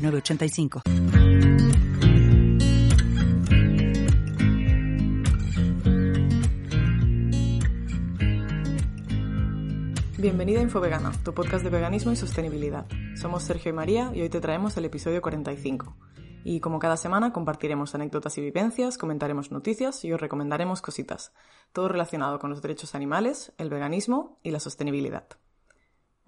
906985. Bienvenida a Infovegana, tu podcast de veganismo y sostenibilidad. Somos Sergio y María y hoy te traemos el episodio 45. Y como cada semana compartiremos anécdotas y vivencias, comentaremos noticias y os recomendaremos cositas, todo relacionado con los derechos animales, el veganismo y la sostenibilidad.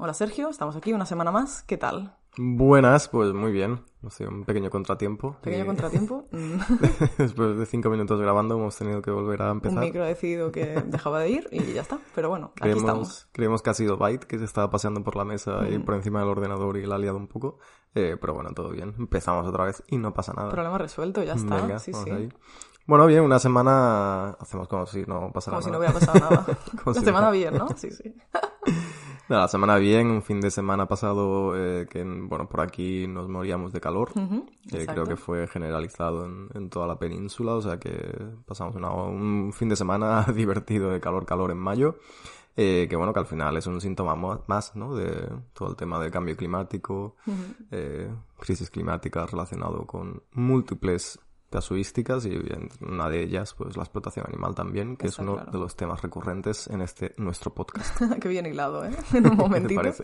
Hola Sergio, estamos aquí una semana más, ¿qué tal? Buenas, pues muy bien. Ha sido un pequeño contratiempo. ¿Pequeño Y contratiempo? Después de cinco minutos grabando hemos tenido que volver a Un empezar. micro ha decidido que dejaba de ir y ya está. Pero bueno, aquí creemos, estamos. creemos que ha sido Byte, que se estaba paseando por la mesa y Mm. por encima del ordenador y la ha liado un poco. Eh, pero bueno, todo bien. Empezamos otra vez y no pasa nada. Problema resuelto, ya está. Venga, sí, sí. ahí. Bueno, bien, una semana hacemos como si no pasara Como si no nada. hubiera pasado nada. La si semana bien, ¿no? Sí, sí. Nada, la semana bien, un fin de semana pasado eh, que, bueno, por aquí nos moríamos de calor. Eh, creo que fue generalizado en, en toda la península, o sea que pasamos una- un fin de semana divertido de calor, calor en mayo, eh, que bueno, que al final es un síntoma más, ¿no? De todo el tema del cambio climático, eh, crisis climática relacionado con múltiples casuísticas y bien, una de ellas, pues la explotación animal también, que Está es uno claro. de los temas recurrentes en este nuestro podcast. Qué bien hilado, ¿eh? En un ¿Qué te momentito. parece?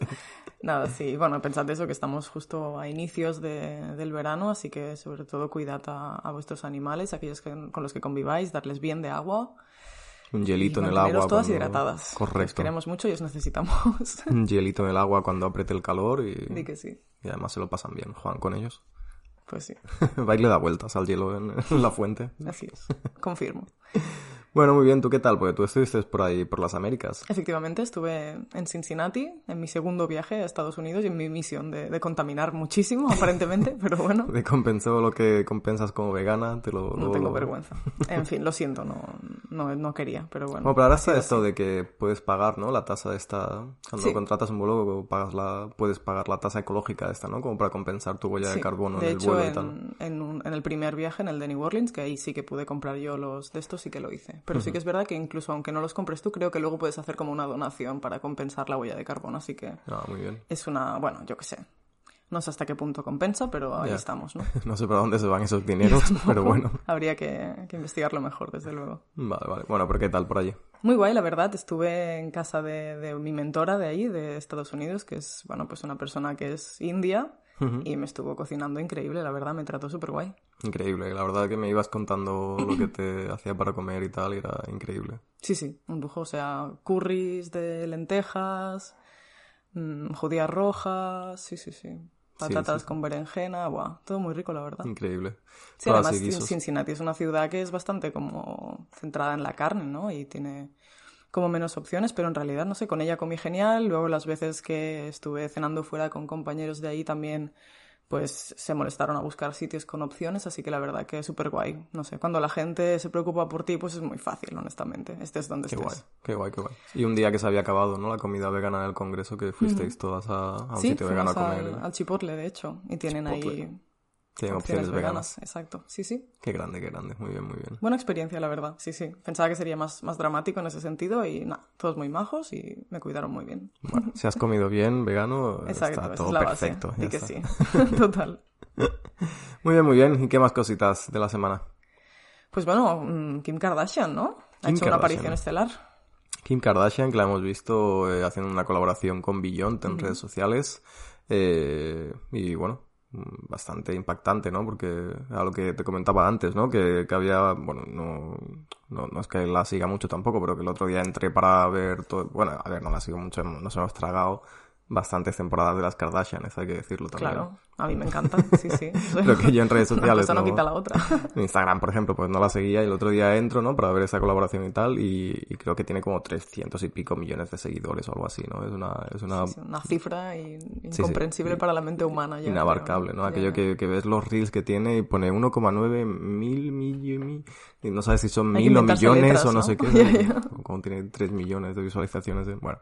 Nada, sí. Bueno, pensad eso, que estamos justo a inicios de- del verano, así que sobre todo cuidad a, a vuestros animales, aquellos que- con los que conviváis, darles bien de agua. Un y hielito en el agua. todas cuando- hidratadas. Correcto. queremos mucho y os necesitamos. Un hielito en el agua cuando apriete el calor y, Di que sí. y además se lo pasan bien, juegan con ellos. Pues sí, Va y le da vueltas al hielo en, en la fuente. así es. Confirmo. Bueno, muy bien, ¿tú qué tal? Porque tú estuviste por ahí, por las Américas. Efectivamente, estuve en Cincinnati en mi segundo viaje a Estados Unidos y en mi misión de, de contaminar muchísimo, aparentemente, pero bueno, Te compensó lo que compensas como vegana, te lo... no lo- tengo lo- vergüenza. En fin, lo siento, no, no, no quería, pero bueno. Bueno, pero ahora está esto de que puedes pagar, ¿no? La tasa esta... Cuando Sí. contratas un vuelo, pagas la... puedes pagar la tasa ecológica esta, ¿no? Como para compensar tu huella Sí, de carbono de en el hecho, vuelo y en, tal. en un- en el primer viaje, en el de New Orleans, que ahí sí que pude comprar yo los de estos, sí que lo hice. Pero sí que es verdad que incluso aunque no los compres tú, creo que luego puedes hacer como una donación para compensar la huella de carbono. Así que Ah, muy bien. es una, bueno, yo qué sé. No sé hasta qué punto compensa, pero ahí Ya. estamos, ¿no? No sé para dónde se van esos dineros, pero bueno. Habría que, que investigarlo mejor, desde luego. Vale, vale. Bueno, pero ¿qué tal por allí? Muy guay, la verdad. Estuve en casa de, de mi mentora de ahí, de Estados Unidos, que es, bueno, pues una persona que es india y me estuvo cocinando increíble, la verdad, me trató súper guay. Increíble, la verdad que me ibas contando lo que te hacía para comer y tal, y era increíble. Sí, sí, un lujo. O sea, curries de lentejas, mm, judías rojas, sí, sí, sí. Patatas sí. con berenjena, buah, todo muy rico, la verdad. Increíble. Sí, además. Cincinnati es una ciudad que es bastante como centrada en la carne, ¿no? Y tiene como menos opciones, pero en realidad, no sé, con ella comí genial. Luego las veces que estuve cenando fuera con compañeros de ahí también, pues se molestaron a buscar sitios con opciones, así que la verdad que es súper guay. No sé, cuando la gente se preocupa por ti, pues es muy fácil, honestamente. Estés donde Qué estés. guay, qué guay, qué guay. Y un día que se había acabado, ¿no? La comida vegana del congreso, que fuisteis todas a, a un Sí, sitio vegano a comer. al, al Chipotle, de hecho, y tienen Chipotle. ahí Tienen opciones veganas. Exacto, sí, sí. Qué grande, qué grande. Muy bien, muy bien. Buena experiencia, la verdad. Sí, sí. Pensaba que sería más, más dramático en ese sentido y nada, todos muy majos y me cuidaron muy bien. Bueno, si has comido bien vegano, Exacto, está todo es la perfecto. base. Y que sí. Total. Muy bien, muy bien. ¿Y qué más cositas de la semana? Pues bueno, mm, Kim Kardashian, ¿no? Ha hecho una aparición estelar. Kim Kardashian, que la hemos visto eh, haciendo una colaboración con Beyond en redes sociales. Eh, y bueno, bastante impactante, ¿no? Porque a lo que te comentaba antes, ¿no? Que, que había, bueno, no, no, no es que la siga mucho tampoco, pero que el otro día entré para ver todo, bueno, a ver, no la sigo mucho, nos hemos tragado bastantes temporadas de las Kardashians, hay que decirlo también. Claro. A mí me encanta, sí, sí. Pero que yo en redes Una sociales cosa no quita la otra. En Instagram, por ejemplo, pues no la seguía y el otro día entro, ¿no? Para ver esa colaboración y tal y, y creo que tiene como 300 y pico millones de seguidores o algo así, ¿no? Es una, es una Sí, una cifra in- sí. incomprensible para la mente humana. Ya, inabarcable, ¿no? Aquello que, que ves los reels que tiene y pone 1,9 mil, mil, mil, y no sabes si son Hay mil o millones letras, o no, ¿no? sé qué. Como tiene 3 millones de visualizaciones. eh, Bueno,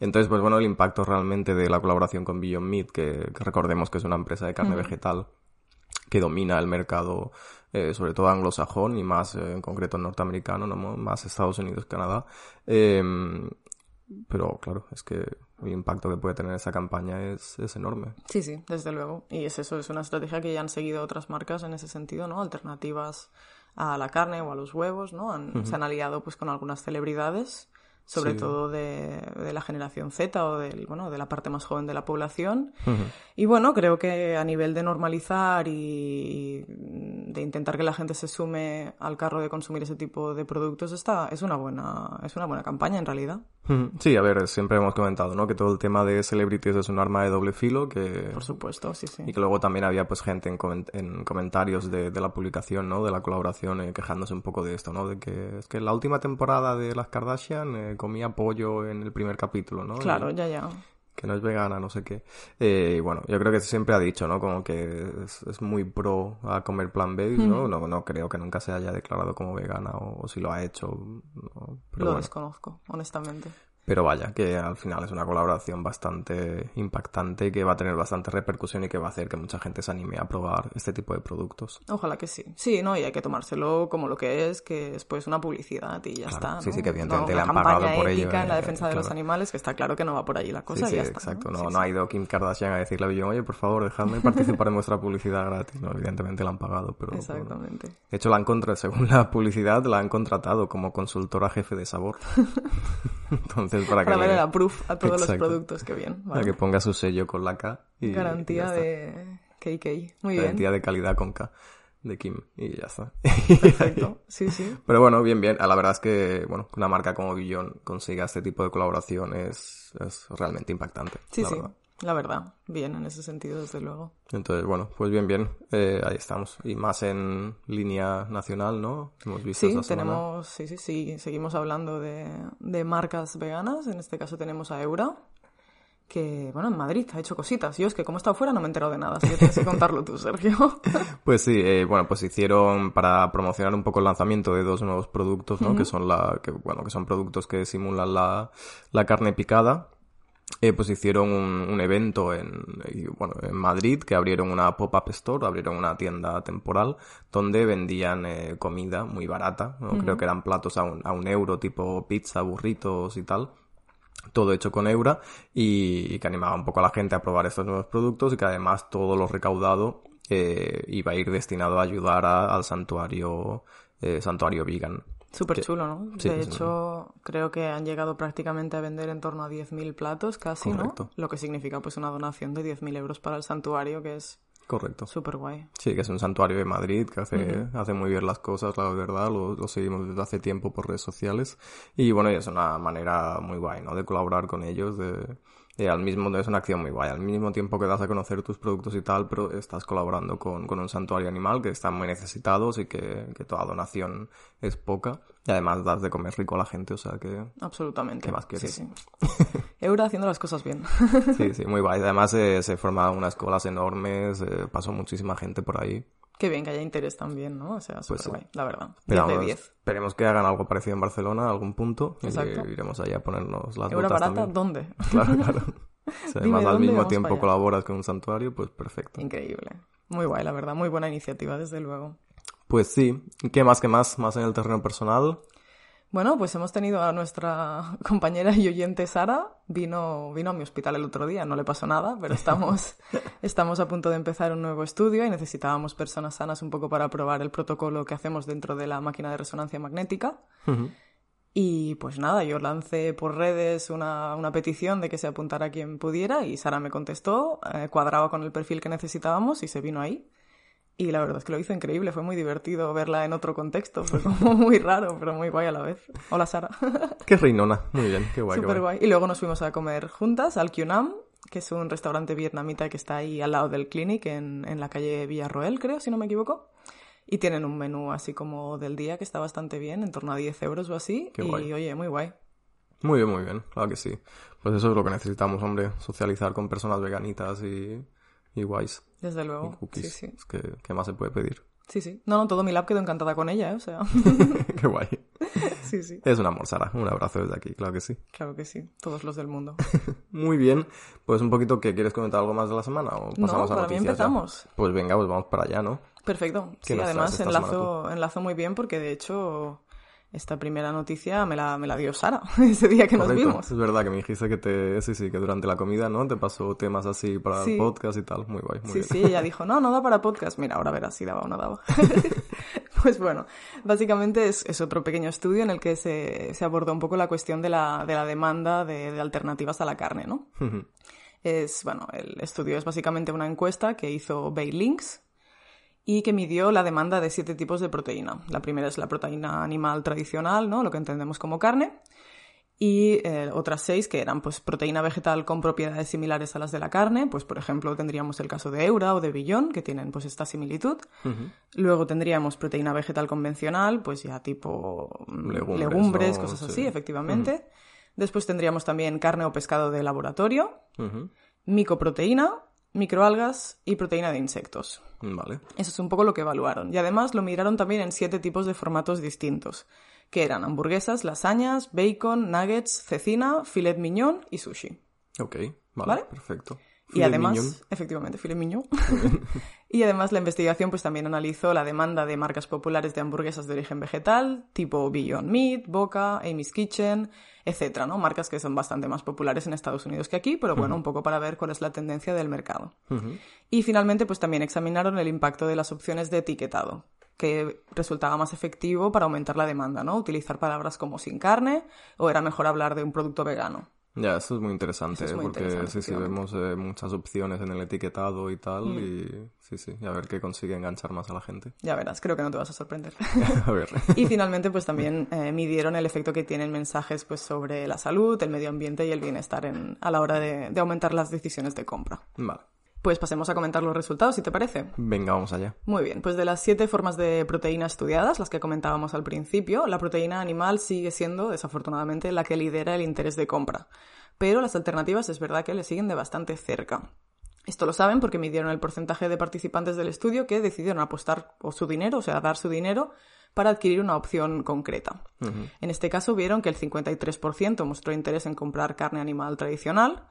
entonces, pues bueno, el impacto realmente de la colaboración con Beyond Meat, que, que recordemos que es una empresa de carne vegetal que domina el mercado, eh, sobre todo anglosajón y más eh, en concreto norteamericano, ¿no? más Estados Unidos, Canadá. Eh, pero claro, es que el impacto que puede tener esa campaña es, es enorme. Sí, sí, desde luego. Y es eso, es una estrategia que ya han seguido otras marcas en ese sentido, ¿no? Alternativas a la carne o a los huevos, ¿no? Han- Se han aliado pues con algunas celebridades, sobre Sí. todo de, de la generación Z o del, bueno, de la parte más joven de la población. Y bueno, creo que a nivel de normalizar y de intentar que la gente se sume al carro de consumir ese tipo de productos, está, es una buena, es una buena campaña en realidad. Ujú. Sí, a ver, siempre hemos comentado, ¿no? Que todo el tema de celebrities es un arma de doble filo, que... Por supuesto, sí, sí. Y que luego también había pues gente en, coment- en comentarios de, de la publicación, ¿no? De la colaboración, eh, quejándose un poco de esto, ¿no? De que es que la última temporada de las Kardashian eh, comía pollo en el primer capítulo, ¿no? Claro, Y ya, ya. Que no es vegana, no sé qué. Eh, bueno, yo creo que siempre ha dicho, ¿no? Como que es, es muy pro a comer plant-based, ¿no? ¿no? No creo que nunca se haya declarado como vegana o, o si lo ha hecho, ¿no? Pero Lo bueno. desconozco, honestamente. Pero vaya, que al final es una colaboración bastante impactante que va a tener bastante repercusión y que va a hacer que mucha gente se anime a probar este tipo de productos. Ojalá que sí. Sí, no, y hay que tomárselo como lo que es, que es pues una publicidad y ya Claro, está. sí, ¿no? sí, que evidentemente No, le han pagado por ello, en la eh, defensa de los animales, que está claro que no va por ahí la cosa sí, y sí, ya está. exacto. ¿no? No, Sí, no sí. ha ido Kim Kardashian a decirle a Billon, oye, por favor, dejadme participar en vuestra publicidad gratis. No, evidentemente la han pagado, pero... Exactamente. De hecho, la han contra... según la publicidad, la han contratado como consultora jefe de sabor. Entonces, para, Para que, le- la proof a todos los Exacto. productos, que bien. para vale. que ponga su sello con la K. Y, y Garantía está. de KK. Muy bien. Garantía de calidad con K de Kim. Y ya está. Perfecto. Sí, sí. Pero bueno, bien, bien. La verdad es que, bueno, que una marca como Billon consiga este tipo de colaboración es, es realmente impactante. Sí, sí. verdad. La verdad. Bien, en ese sentido, desde luego. Entonces, bueno, pues bien, bien. Eh, ahí estamos. Y más en línea nacional, ¿no? Hemos visto Sí, tenemos, sí, sí, sí, seguimos hablando de, de marcas veganas. En este caso tenemos a Eura, que, bueno, en Madrid ha hecho cositas. Yo es que como he estado fuera no me he enterado de nada, así que tienes que contarlo tú, Sergio. Pues sí, eh, bueno, pues hicieron para promocionar un poco el lanzamiento de dos nuevos productos, ¿no? Que son la, que, bueno, que son productos que simulan la, la carne picada. Eh, pues hicieron un, un evento en, bueno, en Madrid que abrieron una pop-up store, abrieron una tienda temporal donde vendían eh, comida muy barata, ¿no? Creo que eran platos a un, a un euro, tipo pizza, burritos y tal todo hecho con Eura y, y que animaba un poco a la gente a probar estos nuevos productos y que además todo lo recaudado eh, iba a ir destinado a ayudar a- al santuario eh, santuario vegan. Súper chulo, ¿no? sí, de hecho, creo que han llegado prácticamente a vender en torno a 10.000 platos casi, Correcto. ¿no? Lo que significa pues una donación de 10.000 euros para el santuario, que es Correcto. súper guay. Sí, que es un santuario de Madrid que hace, hace muy bien las cosas, la verdad, lo, lo seguimos desde hace tiempo por redes sociales. Y bueno, y es una manera muy guay, ¿no? De colaborar con ellos, de, de al mismo, es una acción muy guay, al mismo tiempo que das a conocer tus productos y tal, pero estás colaborando con, con un santuario animal que están muy necesitados y que, que toda donación es poca. Y además das de comer rico a la gente, o sea que Absolutamente. ¿Qué más quieres? Sí, sí. Eura haciendo las cosas bien. sí, sí, muy guay. Además eh, se formaron unas colas enormes, eh, pasó muchísima gente por ahí. Qué bien que haya interés también, ¿no? O sea, súper Pues sí. guay, la verdad. 10 Esperamos, de 10. esperemos que hagan algo parecido en Barcelona a algún punto. Y iremos allá a ponernos las Eura botas barata, también. ¿dónde? Claro, claro. Si además al mismo tiempo colaboras con un santuario, pues perfecto. Increíble. Muy guay, la verdad. Muy buena iniciativa, desde luego. Pues sí. ¿Qué más que más? Más en el terreno personal. Bueno, pues hemos tenido a nuestra compañera y oyente Sara. Vino, vino a mi hospital el otro día, no le pasó nada, pero estamos, estamos a punto de empezar un nuevo estudio y necesitábamos personas sanas un poco para probar el protocolo que hacemos dentro de la máquina de resonancia magnética. Y pues nada, yo lancé por redes una, una petición de que se apuntara quien pudiera y Sara me contestó, eh, cuadraba con el perfil que necesitábamos y se vino ahí. Y la verdad es que lo hizo increíble, fue muy divertido verla en otro contexto, fue como muy raro, pero muy guay a la vez. Hola Sara. Qué reinona. Muy bien, qué guay. Súper guay. guay. Y luego nos fuimos a comer juntas al QNAM que es un restaurante vietnamita que está ahí al lado del Clinic, en, en la calle Villarroel, creo, si no me equivoco. Y tienen un menú así como del día que está bastante bien, en torno a 10 euros o así. Qué y guay. oye, muy guay. Muy bien, muy bien, claro que sí. Pues eso es lo que necesitamos, hombre, socializar con personas veganitas y, y guays. Desde Y luego. Sí, cookies. sí. Es que, ¿qué más se puede pedir? Sí, sí. No, no, todo mi lab quedó encantada con ella, ¿eh? O sea, Qué guay. sí, sí. Es un amor, Sara. Un abrazo desde aquí, claro que sí. Claro que sí. Todos los del mundo. Muy bien. Pues un poquito que quieres comentar algo más de la semana o No, pasamos a para mí noticias ya? empezamos. Pues venga, pues vamos para allá, ¿no? Perfecto. ¿Qué Sí, además enlazo, enlazo muy bien porque de hecho esta primera noticia me la, me la dio Sara ese día que nos vimos. Es verdad que me dijiste que te, sí, sí, que durante la comida, ¿no? Te pasó temas así para Sí. el podcast y tal. Muy guay, muy Sí, bien. sí, ella dijo, no, no da para podcast. Mira, ahora verás si daba o no daba. pues bueno, básicamente es, es otro pequeño estudio en el que se, se abordó un poco la cuestión de la, de la demanda de, de alternativas a la carne, ¿no? es, bueno, el estudio es básicamente una encuesta que hizo Baylinks y que midió la demanda de siete tipos de proteína. La primera es la proteína animal tradicional, ¿no? Lo que entendemos como carne. Y eh, otras seis que eran pues proteína vegetal con propiedades similares a las de la carne, pues por ejemplo tendríamos el caso de Eura o de Billón, que tienen pues esta similitud. Luego tendríamos proteína vegetal convencional, pues ya tipo mm, Legumbres, legumbres, ¿no? cosas Sí. así, efectivamente. Después tendríamos también carne o pescado de laboratorio, micoproteína, microalgas y proteína de insectos. Vale. Eso es un poco lo que evaluaron. Y además lo miraron también en siete tipos de formatos distintos, que eran hamburguesas, lasañas, bacon, nuggets, cecina, filet mignon y sushi. Ok, vale, ¿Vale? perfecto. Y además, mignon. efectivamente, filet mignon. y además la investigación pues también analizó la demanda de marcas populares de hamburguesas de origen vegetal, tipo Beyond Meat, Boca, Amy's Kitchen, etcétera, ¿no? Marcas que son bastante más populares en Estados Unidos que aquí, pero bueno, un poco para ver cuál es la tendencia del mercado. Y finalmente, pues también examinaron el impacto de las opciones de etiquetado, que resultaba más efectivo para aumentar la demanda, ¿no? Utilizar palabras como sin carne o era mejor hablar de un producto vegano. Ya, esto es muy interesante, Eso es ¿eh? muy porque interesante, sí, sí, vemos eh, muchas opciones en el etiquetado y tal, Mm. y sí, sí, y a ver qué consigue enganchar más a la gente. Ya verás, creo que no te vas a sorprender. a ver. Y finalmente, pues también eh, midieron el efecto que tienen mensajes pues, sobre la salud, el medio ambiente y el bienestar en- a la hora de, de aumentar las decisiones de compra. Vale. Pues pasemos a comentar los resultados, si te parece. Venga, vamos allá. Muy bien, pues de las siete formas de proteína estudiadas, las que comentábamos al principio, la proteína animal sigue siendo, desafortunadamente, la que lidera el interés de compra. Pero las alternativas es verdad que le siguen de bastante cerca. Esto lo saben porque midieron el porcentaje de participantes del estudio que decidieron apostar o su dinero, o sea, dar su dinero, para adquirir una opción concreta. En este caso vieron que el 53% mostró interés en comprar carne animal tradicional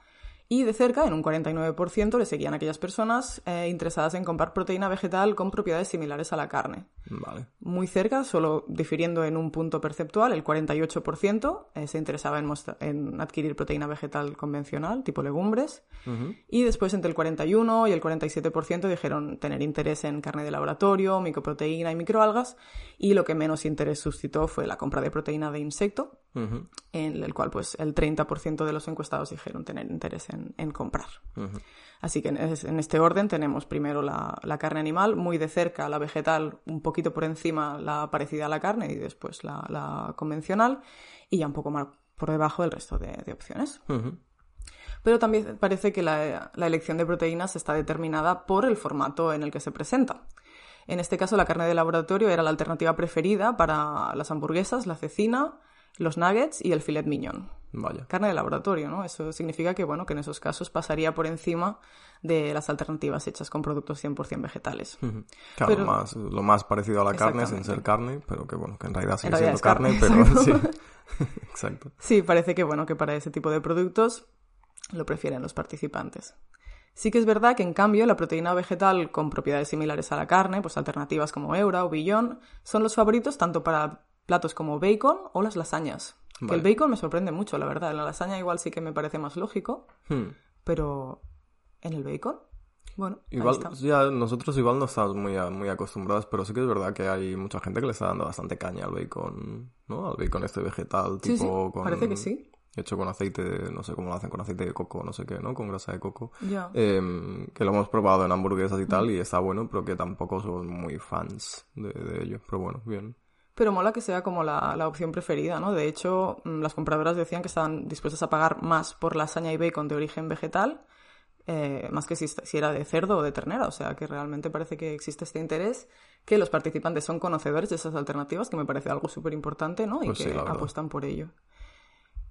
y de cerca, en un 49%, le seguían aquellas personas eh, interesadas en comprar proteína vegetal con propiedades similares a la carne. Vale. Muy cerca, solo difiriendo en un punto perceptual, el 48% eh, se interesaba en, adquirir proteína vegetal convencional, tipo legumbres, y después entre el 41 y el 47% dijeron tener interés en carne de laboratorio, micoproteína y microalgas, y lo que menos interés suscitó fue la compra de proteína de insecto, En el cual pues el 30% de los encuestados dijeron tener interés en, en comprar. Así que en, es- en este orden tenemos primero la, la carne animal, muy de cerca la vegetal, un poquito por encima la parecida a la carne y después la, la convencional y ya un poco más por debajo el resto de, de opciones. Pero también parece que la, la elección de proteínas está determinada por el formato en el que se presenta. En este caso, la carne de laboratorio era la alternativa preferida para las hamburguesas, la cecina, los nuggets y el filet mignon. Vaya. Carne de laboratorio, ¿no? Eso significa que, bueno, que en esos casos pasaría por encima de las alternativas hechas con productos 100% vegetales. Claro, Pero- más, lo más parecido a la carne sin ser carne, pero que bueno, que en realidad sigue realidad siendo carne, carne, pero exacto. sí. Exacto. Sí, parece que bueno, que para ese tipo de productos lo prefieren los participantes. Sí que es verdad que en cambio la proteína vegetal con propiedades similares a la carne, pues alternativas como Eura o Billón, son los favoritos tanto para platos como bacon o las lasañas. Que Vale. el bacon me sorprende mucho, la verdad. En la lasaña igual sí que me parece más lógico, Hmm. pero en el bacon, bueno, ahí Igual, está. ya nosotros igual no estamos muy, muy acostumbrados, pero sí que es verdad que hay mucha gente que le está dando bastante caña al bacon, ¿no? Al bacon este vegetal, Sí, tipo sí, con... parece que sí. Hecho con aceite, no sé cómo lo hacen, con aceite de coco, no sé qué, ¿no? Con grasa de coco. Ya. Em, que lo hemos probado en hamburguesas y tal, y está bueno, pero que tampoco somos muy fans de, de ello. Pero bueno, bien. Pero mola que sea como la, la opción preferida, ¿no? De hecho, mm, las compradoras decían que estaban dispuestas a pagar más por lasaña y bacon de origen vegetal eh, más que si, si, era de cerdo o de ternera. O sea, que realmente parece que existe este interés, que los participantes son conocedores de esas alternativas, que me parece algo súper importante, ¿no? Y Pues que apuestan por ello.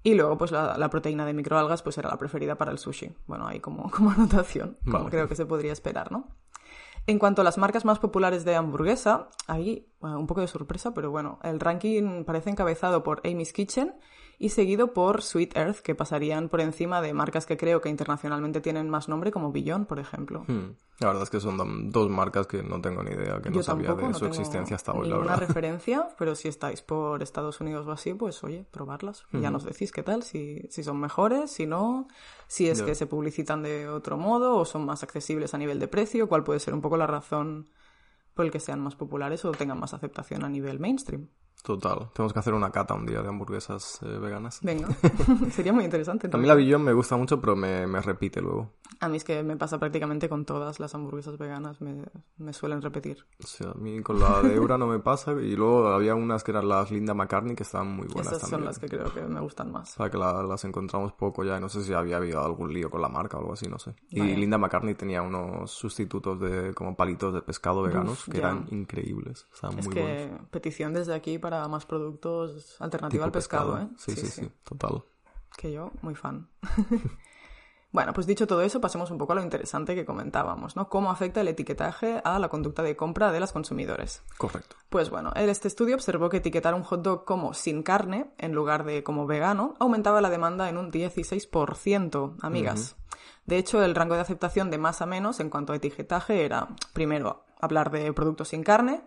Y luego, pues la, la proteína de microalgas, pues era la preferida para el sushi. Bueno, ahí como, como anotación, como Vale. creo que se podría esperar, ¿no? En cuanto a las marcas más populares de hamburguesa, ahí un poco de sorpresa, pero bueno, el ranking parece encabezado por Amy's Kitchen y seguido por Sweet Earth, que pasarían por encima de marcas que creo que internacionalmente tienen más nombre, como Beyond, por ejemplo. Hmm. La verdad es que son dos marcas que no tengo ni idea, que no sabía de no su existencia hasta hoy, la verdad. referencia, pero si estáis por Estados Unidos o así, pues oye, probarlas. Ya Ujú. nos decís qué tal, si, si son mejores, si no, si es que se publicitan de otro modo o son más accesibles a nivel de precio, cuál puede ser un poco la razón por el que sean más populares o tengan más aceptación a nivel mainstream. Total. Tenemos que hacer una cata un día de hamburguesas eh, veganas. Venga, sería muy interesante. A mí la Billon me gusta mucho, pero me, me repite luego. A mí es que me pasa prácticamente con todas las hamburguesas veganas, me, me suelen repetir. O sea, a mí con la de Eura no me pasa. Y luego había unas que eran las Linda McCartney que estaban muy buenas Esas son también. las que creo que me gustan más. O sea, que la- las encontramos poco ya y no sé si había habido algún lío con la marca o algo así, no sé. Y Vaya. Linda McCartney tenía unos sustitutos de como palitos de pescado veganos que ya. eran increíbles. Estaban Es muy que buenos. petición desde aquí para más productos alternativa al pescado, ¿eh? Sí, sí, sí, total. Que yo, muy fan. bueno, pues dicho todo eso, pasemos un poco a lo interesante que comentábamos, ¿no? ¿Cómo afecta el etiquetaje a la conducta de compra de los consumidores? Correcto. Pues bueno, en este estudio observó que etiquetar un hot dog como sin carne, en lugar de como vegano, aumentaba la demanda en un 16%, amigas. De hecho, el rango de aceptación de más a menos en cuanto a etiquetaje era, primero, hablar de productos sin carne,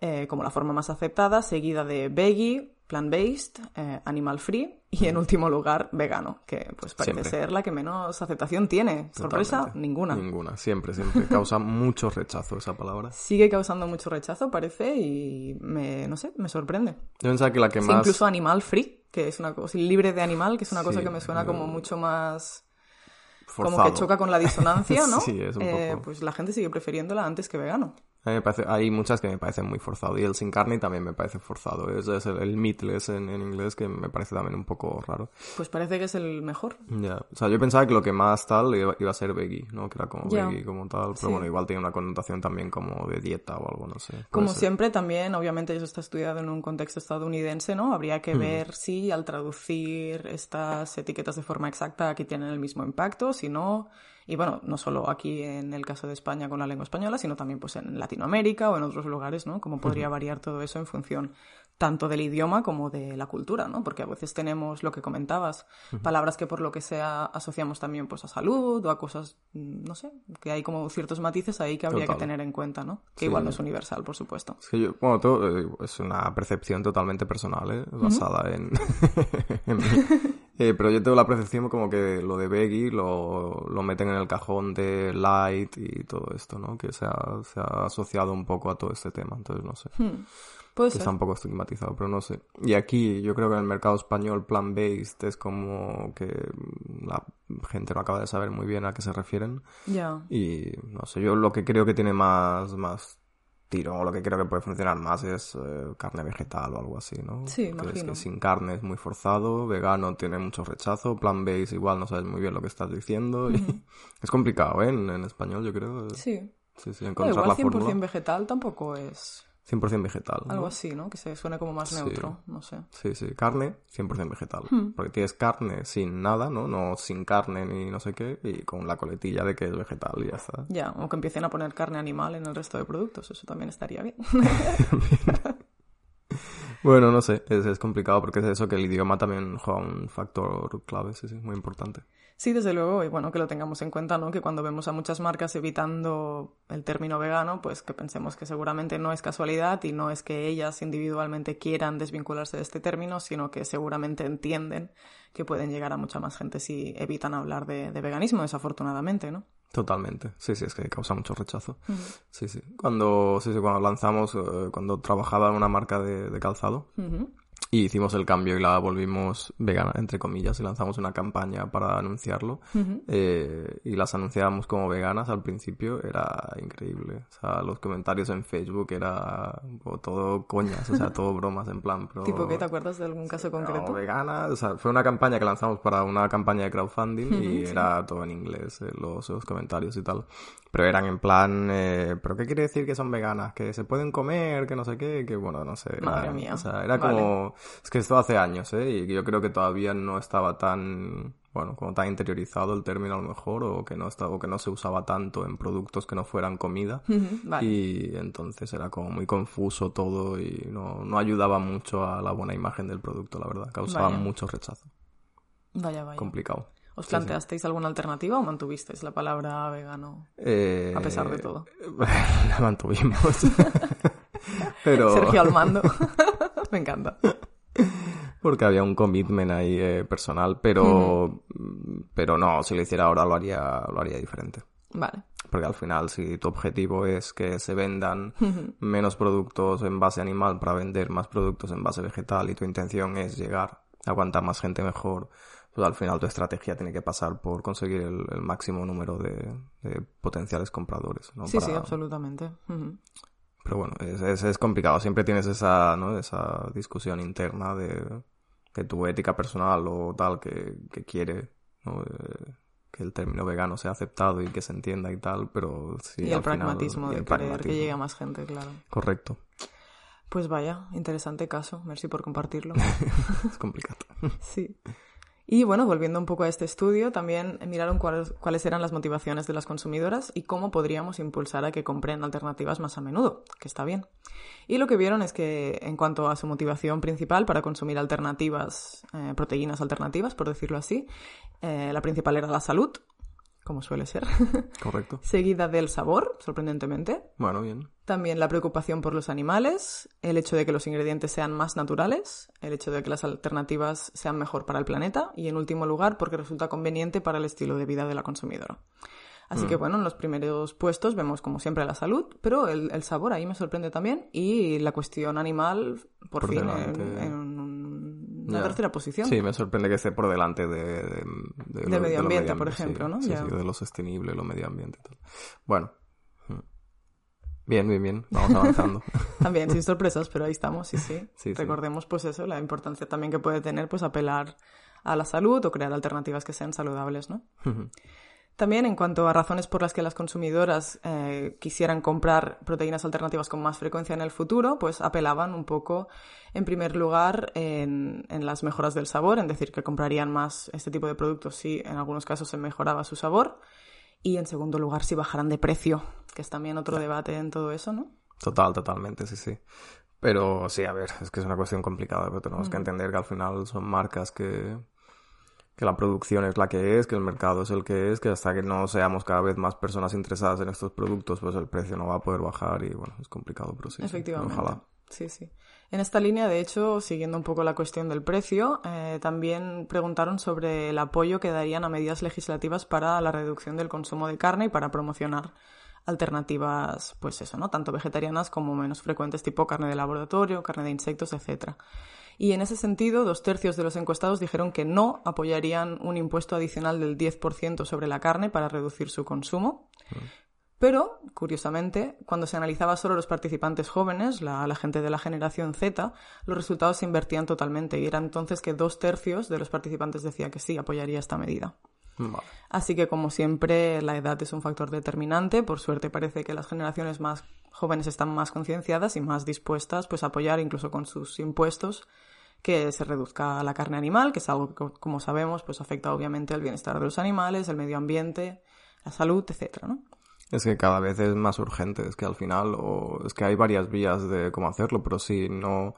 eh, como la forma más aceptada, seguida de veggie, plant-based, eh, animal free y en último lugar vegano, que pues parece Siempre. ser la que menos aceptación tiene. Sorpresa, Totalmente. ninguna. Ninguna, siempre, siempre. Causa mucho rechazo esa palabra. Sigue causando mucho rechazo, parece, y me, no sé, me sorprende. Yo pensaba que la que Sí, más... incluso animal free, que es una cosa libre de animal, que es una cosa que me suena como eh, mucho más forzado. como que choca con la disonancia, ¿no? Sí, es un Eh, pues la gente sigue prefiriéndola antes que vegano. A mí me parece, hay muchas que me parecen muy forzado y el sin carne también me parece forzado. Ese es el, el meatless en, en inglés que me parece también un poco raro. Pues parece que es el mejor. Ya, o sea, yo pensaba que lo que más tal iba, iba a ser veggie, ¿no? Que era como veggie como tal, pero Sí. bueno, igual tiene una connotación también como de dieta o algo, no sé. Como ser. siempre, también, obviamente, eso está estudiado en un contexto estadounidense, ¿no? Habría Hmm. que ver si al traducir estas etiquetas de forma exacta aquí tienen el mismo impacto, si no. Y bueno, no solo aquí en el caso de España con la lengua española, sino también pues en Latinoamérica o en otros lugares, ¿no? Cómo podría variar todo eso en función tanto del idioma como de la cultura, ¿no? Porque a veces tenemos lo que comentabas, palabras que por lo que sea asociamos también pues a salud o a cosas, mm, no sé, que hay como ciertos matices ahí que habría Total. que tener en cuenta, ¿no? Que Sí. igual no es universal, por supuesto. Es que yo, bueno, todo, eh, es una percepción totalmente personal, ¿eh? Basada en... en. Eh, pero yo tengo la percepción como que lo de veggie lo, lo meten en el cajón de light y todo esto, ¿no? Que se ha, se ha asociado un poco a todo este tema, entonces no sé. Hmm. Puede ser. está un poco estigmatizado, pero no sé. Y aquí yo creo que en el mercado español plant-based es como que la gente no acaba de saber muy bien a qué se refieren. Ya. Y no sé, yo lo que creo que tiene más, más tiro, o lo que creo que puede funcionar más es eh, carne vegetal o algo así, ¿no? Sí, Que es imagino. que sin carne es muy forzado, vegano tiene mucho rechazo, plant-based igual no sabes muy bien lo que estás diciendo. y es complicado, ¿eh? En, en español yo creo. Sí. Sí, sí, encontrar igual la 100% fórmula. vegetal tampoco es 100% vegetal. ¿no? algo así, ¿no? Que se suene como más Sí. neutro, no sé. Sí, sí, carne 100% vegetal. Hmm. Porque tienes carne sin nada, ¿no? No sin carne ni no sé qué, y con la coletilla de que es vegetal y ya está. Ya, o que empiecen a poner carne animal en el resto de productos, eso también estaría bien. Bueno, no sé, es, es complicado porque es eso que el idioma también juega un factor clave, sí, sí, muy importante. Sí, desde luego, y bueno, que lo tengamos en cuenta, ¿no? Que cuando vemos a muchas marcas evitando el término vegano, pues que pensemos que seguramente no es casualidad y no es que ellas individualmente quieran desvincularse de este término, sino que seguramente entienden que pueden llegar a mucha más gente si evitan hablar de, de veganismo, desafortunadamente, ¿no? Totalmente, sí, sí, es que causa mucho rechazo. Sí, sí. Cuando, sí, sí, cuando lanzamos, eh, cuando trabajaba en una marca de, de calzado. Y hicimos el cambio y la volvimos vegana, entre comillas, y lanzamos una campaña para anunciarlo. eh, y las anunciábamos como veganas al principio, era increíble. O sea, los comentarios en Facebook era todo coñas, o sea, todo bromas en plan. Pero, ¿Tipo qué? ¿Te acuerdas de algún caso concreto? No, vegana, o sea, fue una campaña que lanzamos para una campaña de crowdfunding y era todo en inglés, eh, los, los, comentarios y tal. Pero eran en plan, eh, ¿pero qué quiere decir que son veganas? Que se pueden comer, que no sé qué, que bueno, no sé. Madre era, mía. O sea, era Vale. como... Es que esto hace años, ¿eh? Y yo creo que todavía no estaba tan... Bueno, como tan interiorizado el término a lo mejor, o que no estaba, o que no se usaba tanto en productos que no fueran comida. Vale. Y entonces era como muy confuso todo y no, no ayudaba mucho a la buena imagen del producto, la verdad. Causaba Vaya. mucho rechazo. Vaya, vaya. Complicado. ¿Os Sí, planteasteis alguna alternativa o mantuvisteis la palabra vegano? Eh, A pesar de todo. La mantuvimos. Pero... Sergio al mando. Me encanta. Porque había un commitment ahí eh, personal, pero... Pero no, si lo hiciera ahora lo haría, lo haría diferente. Vale. Porque al final, si tu objetivo es que se vendan menos productos en base animal para vender más productos en base vegetal y tu intención es llegar a cuanta más gente mejor, pues al final tu estrategia tiene que pasar por conseguir el, el máximo número de, de potenciales compradores. ¿no? Sí, sí, absolutamente. Pero bueno, es, es, es complicado. Siempre tienes esa, ¿no? esa discusión interna de, de tu ética personal o tal que, que quiere ¿no? Eh, que el término vegano sea aceptado y que se entienda y tal, pero sí. y el pragmatismo de el querer que llegue a más gente, claro. Correcto. Pues vaya, interesante caso. Merci por compartirlo. Es complicado. Sí. Y bueno, volviendo un poco a este estudio, también miraron cuáles, eran las motivaciones de las consumidoras y cómo podríamos impulsar a que compren alternativas más a menudo, que está bien. Y lo que vieron es que en cuanto a su motivación principal para consumir alternativas, eh, proteínas alternativas, por decirlo así, eh, la principal era la salud, como suele ser, Correcto. seguida del sabor, sorprendentemente, Bueno, bien. también la preocupación por los animales, el hecho de que los ingredientes sean más naturales, el hecho de que las alternativas sean mejor para el planeta y, en último lugar, porque resulta conveniente para el estilo de vida de la consumidora. Así que bueno, en los primeros puestos vemos como siempre la salud, pero el, el sabor ahí me sorprende también y la cuestión animal por, Por fin en un- una tercera posición. Sí, me sorprende que esté por delante de, de, lo- medio ambiente, por sí, ejemplo, ¿no? Sí, sí, de lo sostenible, lo medio ambiente y tal. Bueno. Bien, bien, bien. Vamos avanzando. También, sin sorpresas, pero ahí estamos, sí, sí. Sí, sí. Recordemos, pues eso, la importancia también que puede tener, pues apelar a la salud o crear alternativas que sean saludables, ¿no? También en cuanto a razones por las que las consumidoras eh, quisieran comprar proteínas alternativas con más frecuencia en el futuro, pues apelaban un poco, en primer lugar, en, en las mejoras del sabor, en decir que comprarían más este tipo de productos si en algunos casos se mejoraba su sabor, y en segundo lugar si bajaran de precio, que es también otro debate en todo eso, ¿no? Total, totalmente, sí, sí. Pero sí, a ver, es que es una cuestión complicada, pero tenemos que entender que al final son marcas que, que la producción es la que es, que el mercado es el que es, que hasta que no seamos cada vez más personas interesadas en estos productos, pues el precio no va a poder bajar y bueno, es complicado, pero sí. sí, Efectivamente. Ojalá. Sí, sí. En esta línea, de hecho, siguiendo un poco la cuestión del precio, eh, también preguntaron sobre el apoyo que darían a medidas legislativas para la reducción del consumo de carne y para promocionar alternativas, pues eso, ¿no? Tanto vegetarianas como menos frecuentes, tipo carne de laboratorio, carne de insectos, etcétera. Y en ese sentido, dos tercios de los encuestados dijeron que no apoyarían un impuesto adicional del 10% sobre la carne para reducir su consumo. Pero, curiosamente, cuando se analizaba solo los participantes jóvenes, la, la gente de la generación Z, los resultados se invertían totalmente y era entonces que dos tercios de los participantes decía que sí, apoyaría esta medida. Vale. Así que, como siempre, la edad es un factor determinante. Por suerte parece que las generaciones más jóvenes están más concienciadas y más dispuestas pues, a apoyar, incluso con sus impuestos, que se reduzca la carne animal, que es algo que, como sabemos, pues afecta obviamente al bienestar de los animales, el medio ambiente, la salud, etcétera, ¿no? Es que cada vez es más urgente, es que al final, o es que hay varias vías de cómo hacerlo, pero si no,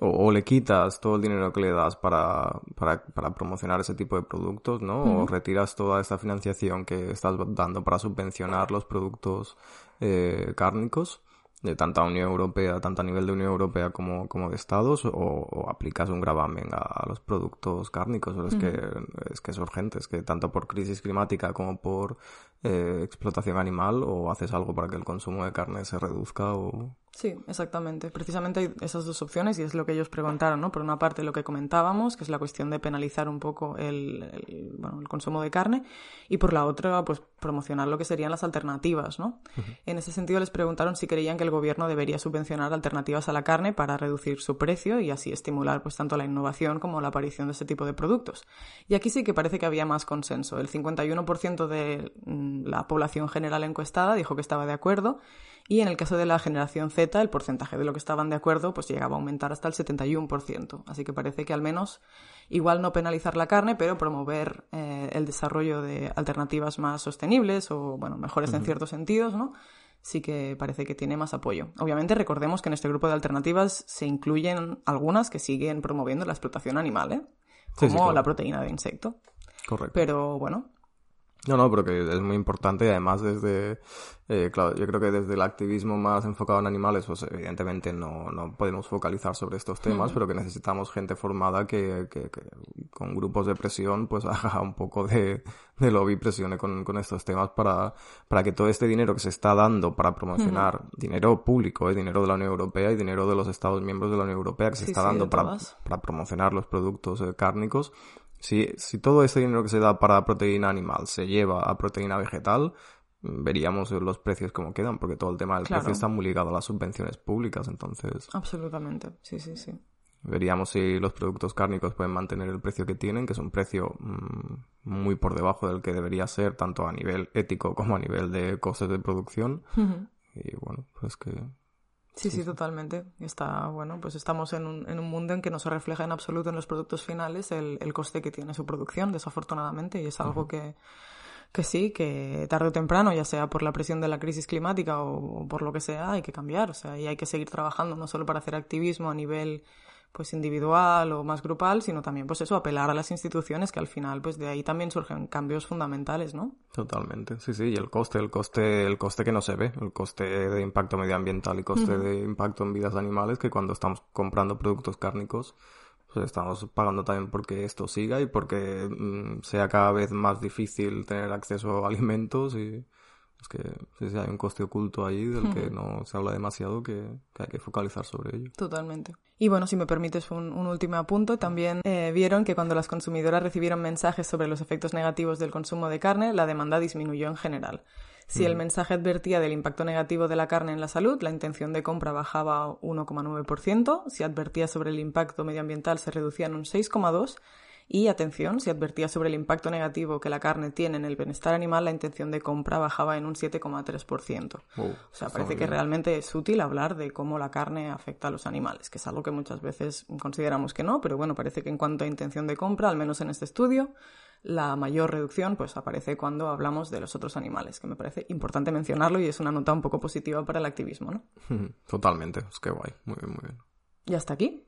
o, o le quitas todo el dinero que le das para, para, para promocionar ese tipo de productos, ¿no? O retiras toda esta financiación que estás dando para subvencionar los productos eh, cárnicos, de tanta Unión Europea, tanto a nivel de Unión Europea como, como de Estados, o, o aplicas un gravamen a, a los productos cárnicos. Pero es, que, es que es urgente, es que tanto por crisis climática como por eh, explotación animal o haces algo para que el consumo de carne se reduzca o... Sí, exactamente. Precisamente hay esas dos opciones y es lo que ellos preguntaron, ¿no? Por una parte lo que comentábamos, que es la cuestión de penalizar un poco el, bueno, el consumo de carne y por la otra, pues promocionar lo que serían las alternativas, ¿no? En ese sentido les preguntaron si creían que el gobierno debería subvencionar alternativas a la carne para reducir su precio y así estimular pues tanto la innovación como la aparición de ese tipo de productos. Y aquí sí que parece que había más consenso. El 51% de mm, la población general encuestada dijo que estaba de acuerdo y en el caso de la generación Z, el porcentaje de lo que estaban de acuerdo pues llegaba a aumentar hasta el 71%. Así que parece que al menos igual no penalizar la carne, pero promover eh, el desarrollo de alternativas más sostenibles o, bueno, mejores en ciertos sentidos, ¿no? Sí que parece que tiene más apoyo. Obviamente recordemos que en este grupo de alternativas se incluyen algunas que siguen promoviendo la explotación animal, ¿eh? Como la proteína de insecto. Correcto. Pero bueno, no, no, pero que es muy importante y además desde, eh, claro, yo creo que desde el activismo más enfocado en animales, pues evidentemente no, no podemos focalizar sobre estos temas, pero que necesitamos gente formada que, que, que, con grupos de presión pues haga un poco de, de lobby, presione con, con estos temas para, para que todo este dinero que se está dando para promocionar, dinero público, eh, dinero de la Unión Europea y dinero de los Estados miembros de la Unión Europea que se está dando para, para promocionar los productos eh, cárnicos, si, si todo ese dinero que se da para proteína animal se lleva a proteína vegetal, veríamos los precios como quedan, porque todo el tema del precio está muy ligado a las subvenciones públicas, entonces... Absolutamente, sí, sí, sí. Veríamos si los productos cárnicos pueden mantener el precio que tienen, que es un precio mmm, muy por debajo del que debería ser, tanto a nivel ético como a nivel de costes de producción. Uh -huh. Y bueno, pues que Sí, sí, totalmente. Está, bueno, pues estamos en un, en un mundo en que no se refleja en absoluto en los productos finales el, el coste que tiene su producción, desafortunadamente, y es algo uh -huh. que, que sí, que tarde o temprano, ya sea por la presión de la crisis climática o, o, por lo que sea, hay que cambiar. O sea, y hay que seguir trabajando no solo para hacer activismo a nivel pues individual o más grupal, sino también pues eso, apelar a las instituciones que al final pues de ahí también surgen cambios fundamentales, ¿no? Totalmente, sí, sí, y el coste, el coste, el coste que no se ve, el coste de impacto medioambiental y coste uh -huh. de impacto en vidas animales que cuando estamos comprando productos cárnicos pues estamos pagando también porque esto siga y porque mmm, sea cada vez más difícil tener acceso a alimentos y es que sí, sí, hay un coste oculto ahí del que no se habla demasiado que, que, hay que focalizar sobre ello. Totalmente. Y bueno, si me permites un, un último apunto, también eh, vieron que cuando las consumidoras recibieron mensajes sobre los efectos negativos del consumo de carne, la demanda disminuyó en general. Si el mensaje advertía del impacto negativo de la carne en la salud, la intención de compra bajaba 1,9%. Si advertía sobre el impacto medioambiental, se reducía en un 6,2%. Y atención, si advertía sobre el impacto negativo que la carne tiene en el bienestar animal, la intención de compra bajaba en un 7,3%. Uh, o sea, parece que realmente es útil hablar de cómo la carne afecta a los animales, que es algo que muchas veces consideramos que no, pero bueno, parece que en cuanto a intención de compra, al menos en este estudio, la mayor reducción pues aparece cuando hablamos de los otros animales, que me parece importante mencionarlo y es una nota un poco positiva para el activismo, ¿no? Totalmente, es que guay, muy bien, muy bien. ¿Y hasta aquí?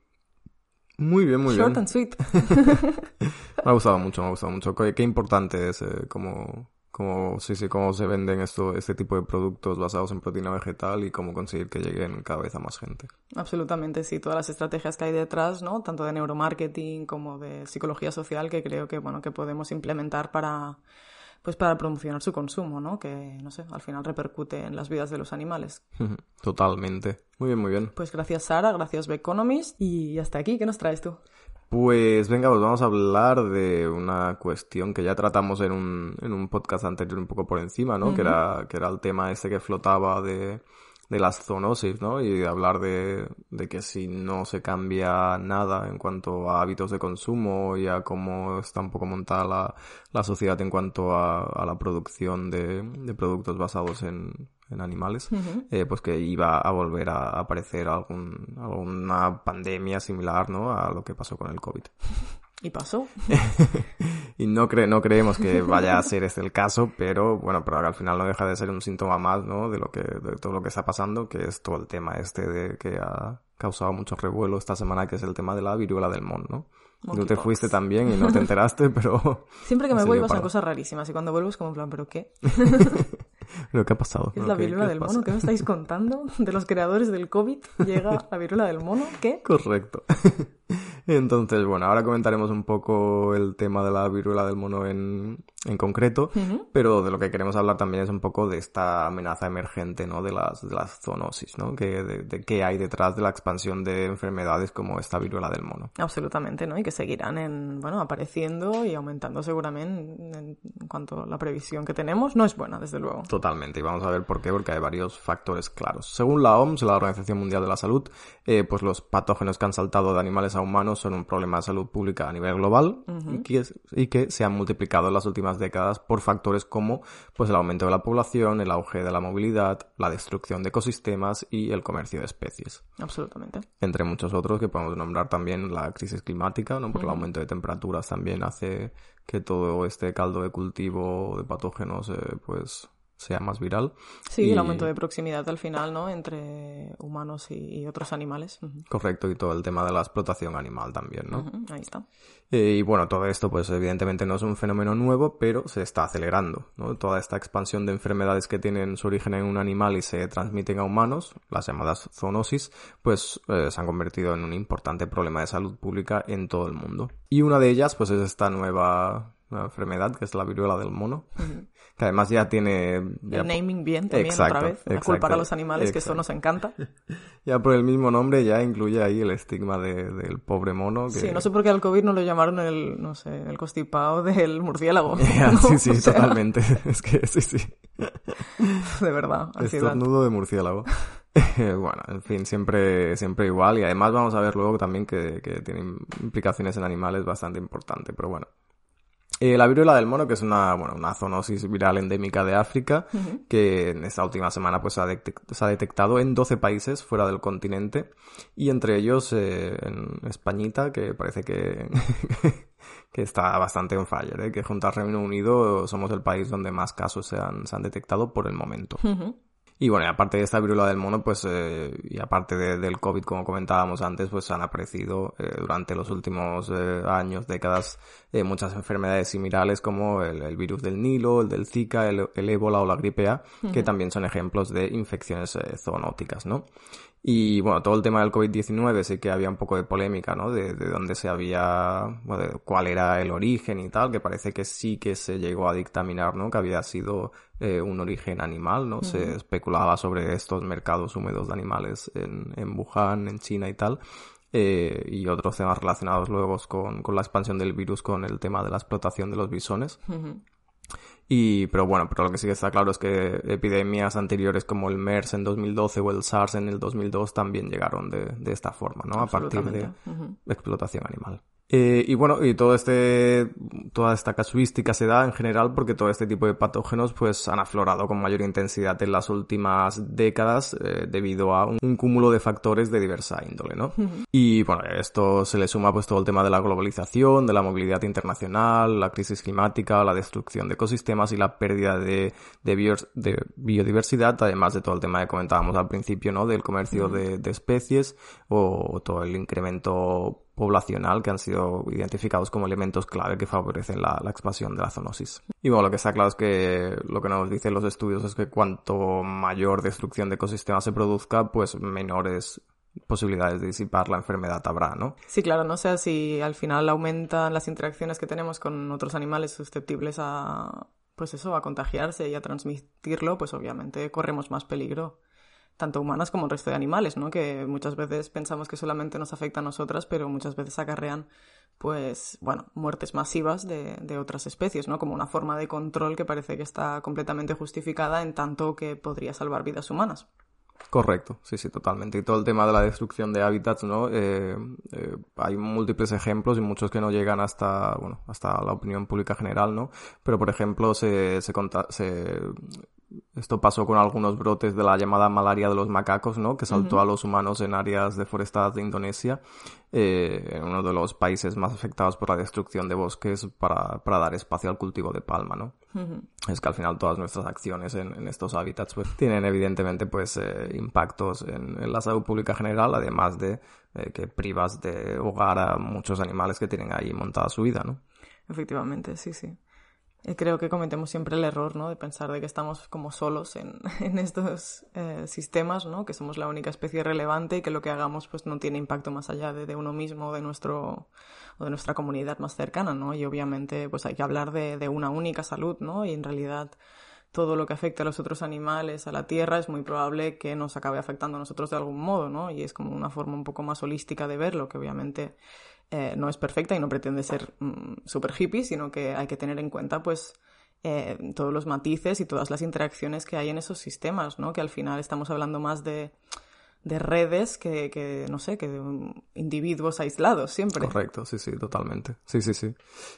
Muy bien, muy Short bien. and sweet. me ha gustado mucho, me ha gustado mucho. Qué, qué importante es eh, como, como, sí, sí, cómo se venden esto, este tipo de productos basados en proteína vegetal y cómo conseguir que lleguen cada vez a más gente. Absolutamente, sí. Todas las estrategias que hay detrás, ¿no? Tanto de neuromarketing como de psicología social que creo que, bueno, que podemos implementar para, pues para promocionar su consumo, ¿no? Que, no sé, al final repercute en las vidas de los animales. Totalmente. Muy bien, muy bien. Pues gracias Sara, gracias The Economist y hasta aquí, ¿qué nos traes tú? Pues venga, pues vamos a hablar de una cuestión que ya tratamos en un, en un podcast anterior un poco por encima, ¿no? Uh -huh. que, era, que era el tema este que flotaba de, de las zoonosis, ¿no? Y hablar de, de que si no se cambia nada en cuanto a hábitos de consumo y a cómo está un poco montada la, la sociedad en cuanto a, a la producción de, de, productos basados en, en animales, uh -huh. eh, pues que iba a volver a aparecer algún, alguna pandemia similar, ¿no? A lo que pasó con el COVID. ¿Y pasó? y no, cre no creemos que vaya a ser este el caso, pero bueno, pero al final no deja de ser un síntoma más, ¿no? De lo que, de todo lo que está pasando, que es todo el tema este de que ha causado mucho revuelo esta semana, que es el tema de la viruela del mono, ¿no? Tú te fuiste también y no te enteraste, pero... Siempre que me voy pasan cosas rarísimas y cuando vuelvo es como en plan, ¿pero qué? ¿Pero qué ha pasado? ¿Es la viruela del mono? ¿Qué me estáis contando? De los creadores del COVID llega la viruela del mono, ¿qué? Correcto. Entonces, bueno, ahora comentaremos un poco el tema de la viruela del mono en, en concreto, pero de lo que queremos hablar también es un poco de esta amenaza emergente, ¿no? De las, de las zoonosis, ¿no? Que, de, qué hay detrás de la expansión de enfermedades como esta viruela del mono. Absolutamente, ¿no? Y que seguirán en, bueno, apareciendo y aumentando seguramente en, cuanto a la previsión que tenemos no es buena, desde luego. Totalmente, y vamos a ver por qué, porque hay varios factores claros. Según la OMS, la Organización Mundial de la Salud, eh, pues los patógenos que han saltado de animales a humanos son un problema de salud pública a nivel global y, que, y que se han multiplicado en las últimas décadas por factores como pues el aumento de la población, el auge de la movilidad, la destrucción de ecosistemas y el comercio de especies. Absolutamente. Entre muchos otros que podemos nombrar también la crisis climática, ¿no? Porque el aumento de temperaturas también hace que todo este caldo de cultivo de patógenos eh, pues sea más viral. Sí, el aumento de proximidad al final, ¿no? Entre humanos y, otros animales. Correcto, y todo el tema de la explotación animal también, ¿no? Ahí está. Eh, y bueno, todo esto, pues evidentemente no es un fenómeno nuevo, pero se está acelerando, ¿no? Toda esta expansión de enfermedades que tienen su origen en un animal y se transmiten a humanos, las llamadas zoonosis, pues eh, se han convertido en un importante problema de salud pública en todo el mundo. Y una de ellas, pues es esta nueva enfermedad que es la viruela del mono, que además ya tiene... El naming bien también otra vez, la culpar a los animales, que eso nos encanta. ya por el mismo nombre ya incluye ahí el estigma del pobre mono. Sí, no sé por qué al COVID no lo llamaron el, no sé, el constipado del murciélago. Sí, sí, totalmente. es que sí, sí. de verdad. nudo de murciélago. bueno, en fin, siempre, siempre igual. Y además vamos a ver luego también que, que tiene implicaciones en animales bastante importantes. Pero bueno, eh, la viruela del mono, que es una, bueno, una zoonosis viral endémica de África, que en esta última semana pues, se ha detectado en 12 países fuera del continente, y entre ellos eh, en Españita, que parece que, que está bastante en fire, ¿eh? que junto al Reino Unido somos el país donde más casos se han, se han detectado por el momento. Y bueno, y aparte de esta viruela del mono, pues, eh, y aparte del COVID, como comentábamos antes, pues han aparecido eh, durante los últimos eh, años, décadas, muchas enfermedades similares como el, virus del Nilo, el del Zika, el, ébola o la gripe A, que también son ejemplos de infecciones zoonóticas, ¿no? Y bueno, todo el tema del COVID-19 sí que había un poco de polémica, ¿no? De, de dónde se había, bueno, cuál era el origen y tal, que parece que sí que se llegó a dictaminar, ¿no? Que había sido eh, un origen animal, ¿no? Se especulaba sobre estos mercados húmedos de animales en, en Wuhan, en China y tal. Eh, y otros temas relacionados luego con, con, la expansión del virus, con el tema de la explotación de los bisones. Y, pero bueno, pero lo que sí que está claro es que epidemias anteriores como el MERS en 2012 o el SARS en el 2002 también llegaron de, de esta forma, ¿no? A partir de explotación animal. Eh, y bueno, y todo este, toda esta casuística se da en general porque todo este tipo de patógenos pues han aflorado con mayor intensidad en las últimas décadas eh, debido a un, cúmulo de factores de diversa índole, ¿no? Y bueno, esto se le suma pues todo el tema de la globalización, de la movilidad internacional, la crisis climática, la destrucción de ecosistemas y la pérdida de, de, biodiversidad, además de todo el tema que comentábamos al principio, ¿no? Del comercio de, de especies o todo el incremento poblacional que han sido identificados como elementos clave que favorecen la, expansión de la zoonosis. Y bueno, lo que está claro es que lo que nos dicen los estudios es que cuanto mayor destrucción de ecosistemas se produzca, pues menores posibilidades de disipar la enfermedad habrá, ¿no? Sí, claro, no sé si al final aumentan las interacciones que tenemos con otros animales susceptibles a, pues eso, a contagiarse y a transmitirlo, pues obviamente corremos más peligro tanto humanas como el resto de animales, ¿no? Que muchas veces pensamos que solamente nos afecta a nosotras, pero muchas veces acarrean, pues, bueno, muertes masivas de, otras especies, ¿no? Como una forma de control que parece que está completamente justificada en tanto que podría salvar vidas humanas. Correcto, sí, sí, totalmente. Y todo el tema de la destrucción de hábitats, ¿no? Eh, eh, hay múltiples ejemplos y muchos que no llegan hasta, bueno, hasta la opinión pública general, ¿no? Pero, por ejemplo, se, se, se esto pasó con algunos brotes de la llamada malaria de los macacos, ¿no? Que saltó a los humanos en áreas deforestadas de Indonesia, eh, en uno de los países más afectados por la destrucción de bosques para, para dar espacio al cultivo de palma, ¿no? Es que al final todas nuestras acciones en, estos hábitats pues tienen evidentemente pues eh, impactos en, la salud pública general, además de eh, que privas de hogar a muchos animales que tienen ahí montada su vida, ¿no? Efectivamente, sí, sí. Creo que cometemos siempre el error, ¿no? De pensar de que estamos como solos en, en estos eh, sistemas, ¿no? Que somos la única especie relevante y que lo que hagamos pues no tiene impacto más allá de, de uno mismo de nuestro o de nuestra comunidad más cercana, ¿no? Y obviamente pues hay que hablar de, de una única salud, ¿no? Y en realidad todo lo que afecta a los otros animales, a la tierra, es muy probable que nos acabe afectando a nosotros de algún modo, ¿no? Y es como una forma un poco más holística de verlo, que obviamente eh, no es perfecta y no pretende ser mm, súper hippie, sino que hay que tener en cuenta, pues, eh, todos los matices y todas las interacciones que hay en esos sistemas, ¿no? Que al final estamos hablando más de de redes que, que, no sé, que de individuos aislados siempre. Correcto, sí, sí, totalmente. Sí, sí, sí.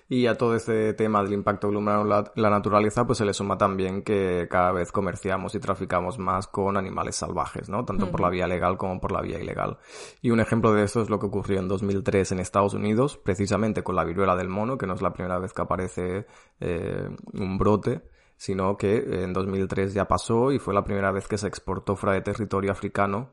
Y a todo este tema del impacto global en la, la, naturaleza, pues se le suma también que cada vez comerciamos y traficamos más con animales salvajes, ¿no? Tanto uh -huh. por la vía legal como por la vía ilegal. Y un ejemplo de esto es lo que ocurrió en 2003 en Estados Unidos, precisamente con la viruela del mono, que no es la primera vez que aparece eh, un brote sino que en 2003 ya pasó y fue la primera vez que se exportó fuera de territorio africano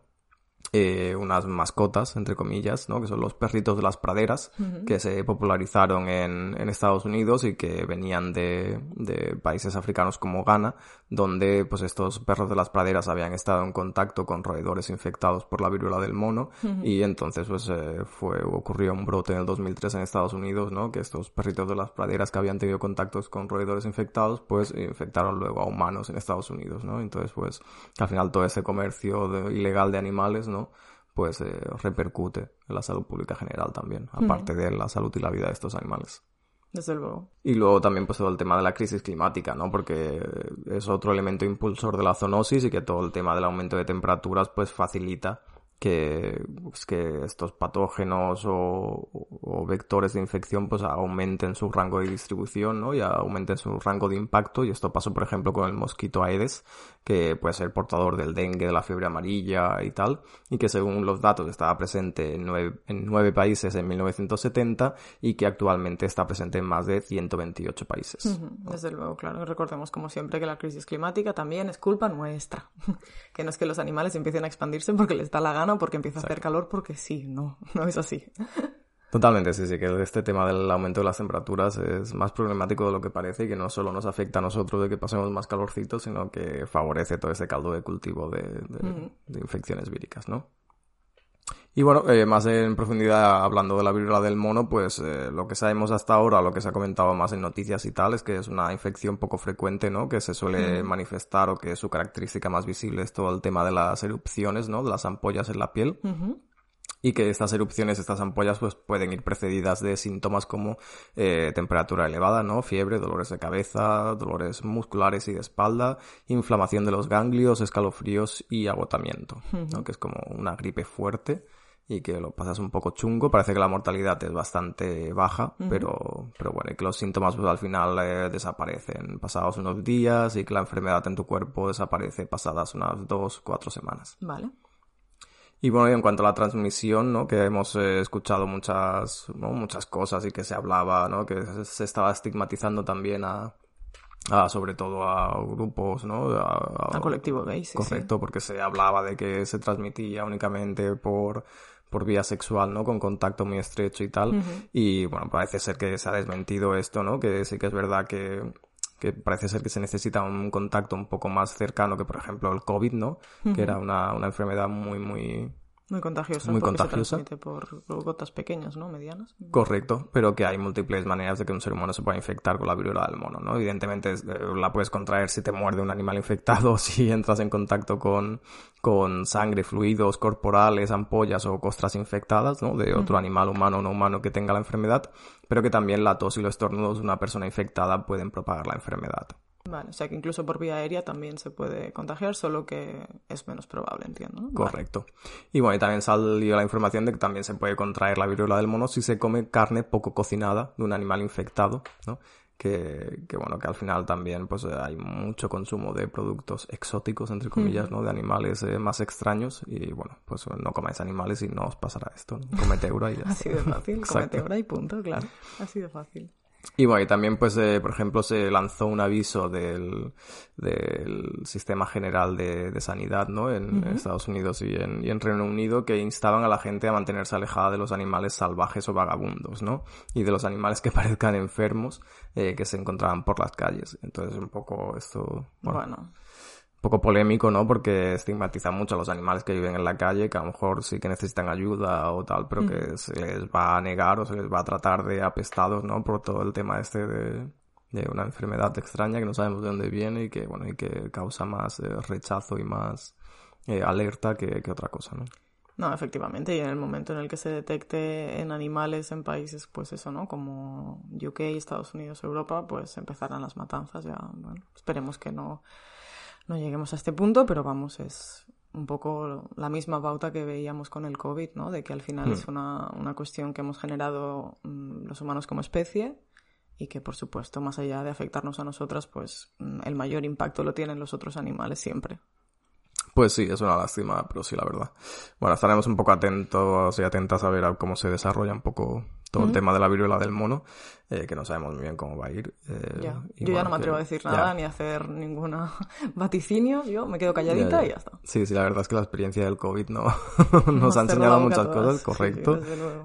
eh, unas mascotas, entre comillas, ¿no? que son los perritos de las praderas, uh -huh. que se popularizaron en, en, Estados Unidos y que venían de, de, países africanos como Ghana, donde pues estos perros de las praderas habían estado en contacto con roedores infectados por la viruela del mono uh -huh. y entonces pues eh, fue, ocurrió un brote en el 2003 en Estados Unidos, ¿no? que estos perritos de las praderas que habían tenido contactos con roedores infectados pues infectaron luego a humanos en Estados Unidos, ¿no? Entonces pues al final todo ese comercio de, ilegal de animales, ¿no? pues eh, repercute en la salud pública general también, aparte de la salud y la vida de estos animales. Y luego también pues todo el tema de la crisis climática, ¿no? Porque es otro elemento impulsor de la zoonosis y que todo el tema del aumento de temperaturas pues facilita que, pues, que estos patógenos o, vectores de infección pues aumenten su rango de distribución ¿no? y aumenten su rango de impacto y esto pasó por ejemplo con el mosquito Aedes que puede ser portador del dengue, de la fiebre amarilla y tal y que según los datos estaba presente en nueve, países en 1970 y que actualmente está presente en más de 128 países. Desde luego, claro. Recordemos como siempre que la crisis climática también es culpa nuestra. que no es que los animales empiecen a expandirse porque les da la gana porque empieza a hacer calor porque sí, no, no es así. Totalmente, sí, sí, que este tema del aumento de las temperaturas es más problemático de lo que parece y que no solo nos afecta a nosotros de que pasemos más calorcito, sino que favorece todo ese caldo de cultivo de, de, mm. de infecciones víricas, ¿no? Y bueno, eh, más en profundidad hablando de la viruela del mono, pues eh, lo que sabemos hasta ahora, lo que se ha comentado más en noticias y tal, es que es una infección poco frecuente, ¿no? Que se suele mm. manifestar o que su característica más visible es todo el tema de las erupciones, ¿no? De las ampollas en la piel. Y que estas erupciones, estas ampollas, pues pueden ir precedidas de síntomas como eh, temperatura elevada, ¿no? Fiebre, dolores de cabeza, dolores musculares y de espalda, inflamación de los ganglios, escalofríos y agotamiento. ¿no? Que es como una gripe fuerte y que lo pasas un poco chungo. Parece que la mortalidad es bastante baja, uh -huh. pero, pero bueno, y que los síntomas pues al final eh, desaparecen pasados unos días y que la enfermedad en tu cuerpo desaparece pasadas unas dos, cuatro semanas. Vale. Y bueno, y en cuanto a la transmisión, ¿no? Que hemos eh, escuchado muchas, ¿no? muchas cosas y que se hablaba, ¿no? Que se estaba estigmatizando también a, a sobre todo a grupos, ¿no? A, a, a colectivo gay, sí, Correcto, sí. porque se hablaba de que se transmitía únicamente por por vía sexual, ¿no? Con contacto muy estrecho y tal. Uh -huh. Y bueno, parece ser que se ha desmentido esto, ¿no? Que sí que es verdad que que parece ser que se necesita un contacto un poco más cercano que, por ejemplo, el COVID, ¿no? Uh -huh. Que era una, una enfermedad muy, muy, muy contagiosa. Muy contagiosa. Se por, por, gotas pequeñas, ¿no? Medianas. Correcto, pero que hay múltiples maneras de que un ser humano se pueda infectar con la viruela del mono, ¿no? Evidentemente eh, la puedes contraer si te muerde un animal infectado, si entras en contacto con, con sangre, fluidos corporales, ampollas o costras infectadas, ¿no? De otro mm. animal humano o no humano que tenga la enfermedad, pero que también la tos y los estornudos de una persona infectada pueden propagar la enfermedad. Vale, o sea que incluso por vía aérea también se puede contagiar, solo que es menos probable, entiendo. ¿no? Correcto. Vale. Y bueno, y también salió la información de que también se puede contraer la viruela del mono si se come carne poco cocinada de un animal infectado, ¿no? Que, que bueno, que al final también pues hay mucho consumo de productos exóticos, entre comillas, mm. ¿no? De animales eh, más extraños y bueno, pues no comáis animales y no os pasará esto, ¿no? Comete eura y ya Así de fácil, comete eura y punto, claro. Así de fácil. Y bueno, y también, pues, eh, por ejemplo, se lanzó un aviso del, del Sistema General de, de Sanidad, ¿no? En, Estados Unidos y en, y en Reino Unido que instaban a la gente a mantenerse alejada de los animales salvajes o vagabundos, ¿no? Y de los animales que parezcan enfermos eh, que se encontraban por las calles. Entonces, un poco esto... bueno poco polémico, ¿no? Porque estigmatiza mucho a los animales que viven en la calle, que a lo mejor sí que necesitan ayuda o tal, pero que mm. se les va a negar o se les va a tratar de apestados, ¿no? Por todo el tema este de, de una enfermedad extraña que no sabemos de dónde viene y que, bueno, y que causa más eh, rechazo y más eh, alerta que, que otra cosa, ¿no? No, efectivamente, y en el momento en el que se detecte en animales en países, pues eso, ¿no? Como UK, Estados Unidos, Europa, pues empezarán las matanzas ya, bueno, esperemos que no no lleguemos a este punto, pero vamos, es un poco la misma pauta que veíamos con el COVID, ¿no? De que al final es hmm. una, una, cuestión que hemos generado mm, los humanos como especie y que, por supuesto, más allá de afectarnos a nosotras, pues mm, el mayor impacto lo tienen los otros animales siempre. Pues sí, es una lástima, pero sí, la verdad. Bueno, estaremos un poco atentos y atentas a ver a cómo se desarrolla un poco todo el tema de la viruela del mono, eh, que no sabemos muy bien cómo va a ir. Eh, yo ya no me atrevo a decir nada ni a hacer ninguna vaticinio, yo me quedo calladita y ya está. Sí, sí, la verdad es que la experiencia del COVID no nos ha enseñado muchas cosas, correcto,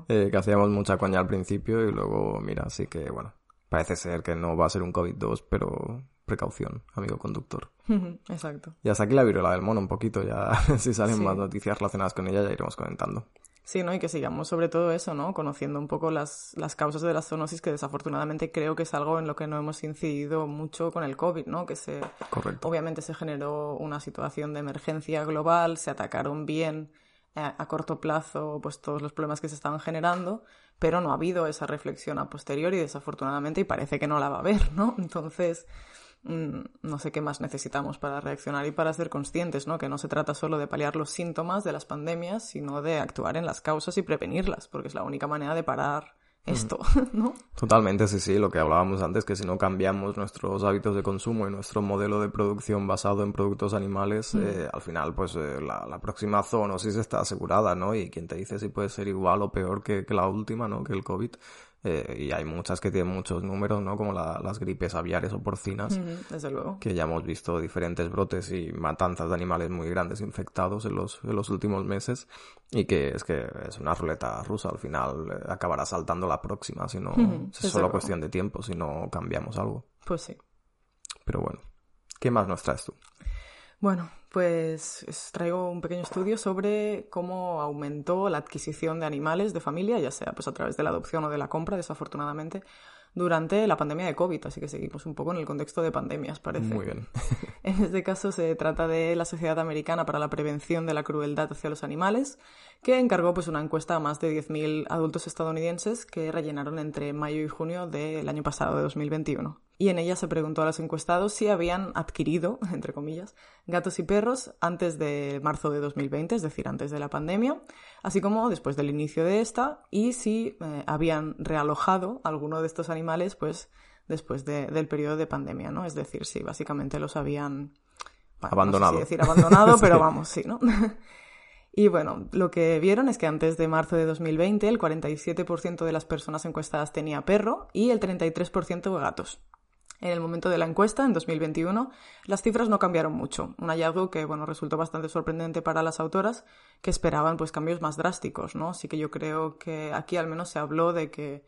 eh, que hacíamos mucha coña al principio y luego, mira, sí que, bueno, parece ser que no va a ser un COVID-2, pero precaución, amigo conductor. Exacto. Y hasta aquí la viruela del mono un poquito, ya si salen más noticias relacionadas con ella ya iremos comentando. Sí, ¿no? Y que sigamos sobre todo eso, ¿no? Conociendo un poco las, las causas de la zoonosis, que desafortunadamente creo que es algo en lo que no hemos incidido mucho con el COVID, ¿no? Que se... Correcto. Obviamente se generó una situación de emergencia global, se atacaron bien a, eh, a corto plazo pues todos los problemas que se estaban generando, pero no ha habido esa reflexión a posteriori, desafortunadamente, y parece que no la va a haber, ¿no? Entonces no sé qué más necesitamos para reaccionar y para ser conscientes, ¿no? Que no se trata solo de paliar los síntomas de las pandemias, sino de actuar en las causas y prevenirlas, porque es la única manera de parar esto, ¿no? Totalmente, sí, sí, lo que hablábamos antes, que si no cambiamos nuestros hábitos de consumo y nuestro modelo de producción basado en productos animales, eh, al final, pues eh, la, próxima zoonosis está asegurada, ¿no? Y quien te dice si puede ser igual o peor que, que la última, ¿no? Que el COVID. Eh, y hay muchas que tienen muchos números, ¿no? Como las gripes aviares o porcinas. desde luego. Que ya hemos visto diferentes brotes y matanzas de animales muy grandes infectados en los, en los últimos meses. Y que es que es una ruleta rusa. Al final eh, acabará saltando la próxima, si no, es solo cuestión de tiempo, si no cambiamos algo. Pues sí. Pero bueno, ¿qué más nos traes tú? Bueno, pues os traigo un pequeño estudio sobre cómo aumentó la adquisición de animales de familia, ya sea pues a través de la adopción o de la compra, desafortunadamente, durante la pandemia de COVID, así que seguimos un poco en el contexto de pandemias, parece. Muy bien. en este caso se trata de la Sociedad Americana para la Prevención de la Crueldad hacia los Animales, que encargó pues una encuesta a más de 10.000 adultos estadounidenses que rellenaron entre mayo y junio del año pasado, de 2021 y en ella se preguntó a los encuestados si habían adquirido, entre comillas, gatos y perros antes de marzo de 2020, es decir, antes de la pandemia, así como después del inicio de esta, y si eh, habían realojado alguno de estos animales, pues después del periodo de pandemia, ¿no? Es decir, si básicamente los habían abandonado. No decir abandonado, pero vamos, sí, ¿no? Y bueno, lo que vieron es que antes de marzo de 2020 el 47% de las personas encuestadas tenía perro y el 33% gatos. En el momento de la encuesta, en 2021, las cifras no cambiaron mucho, un hallazgo que bueno, resultó bastante sorprendente para las autoras, que esperaban pues cambios más drásticos, ¿no? Así que yo creo que aquí al menos se habló de que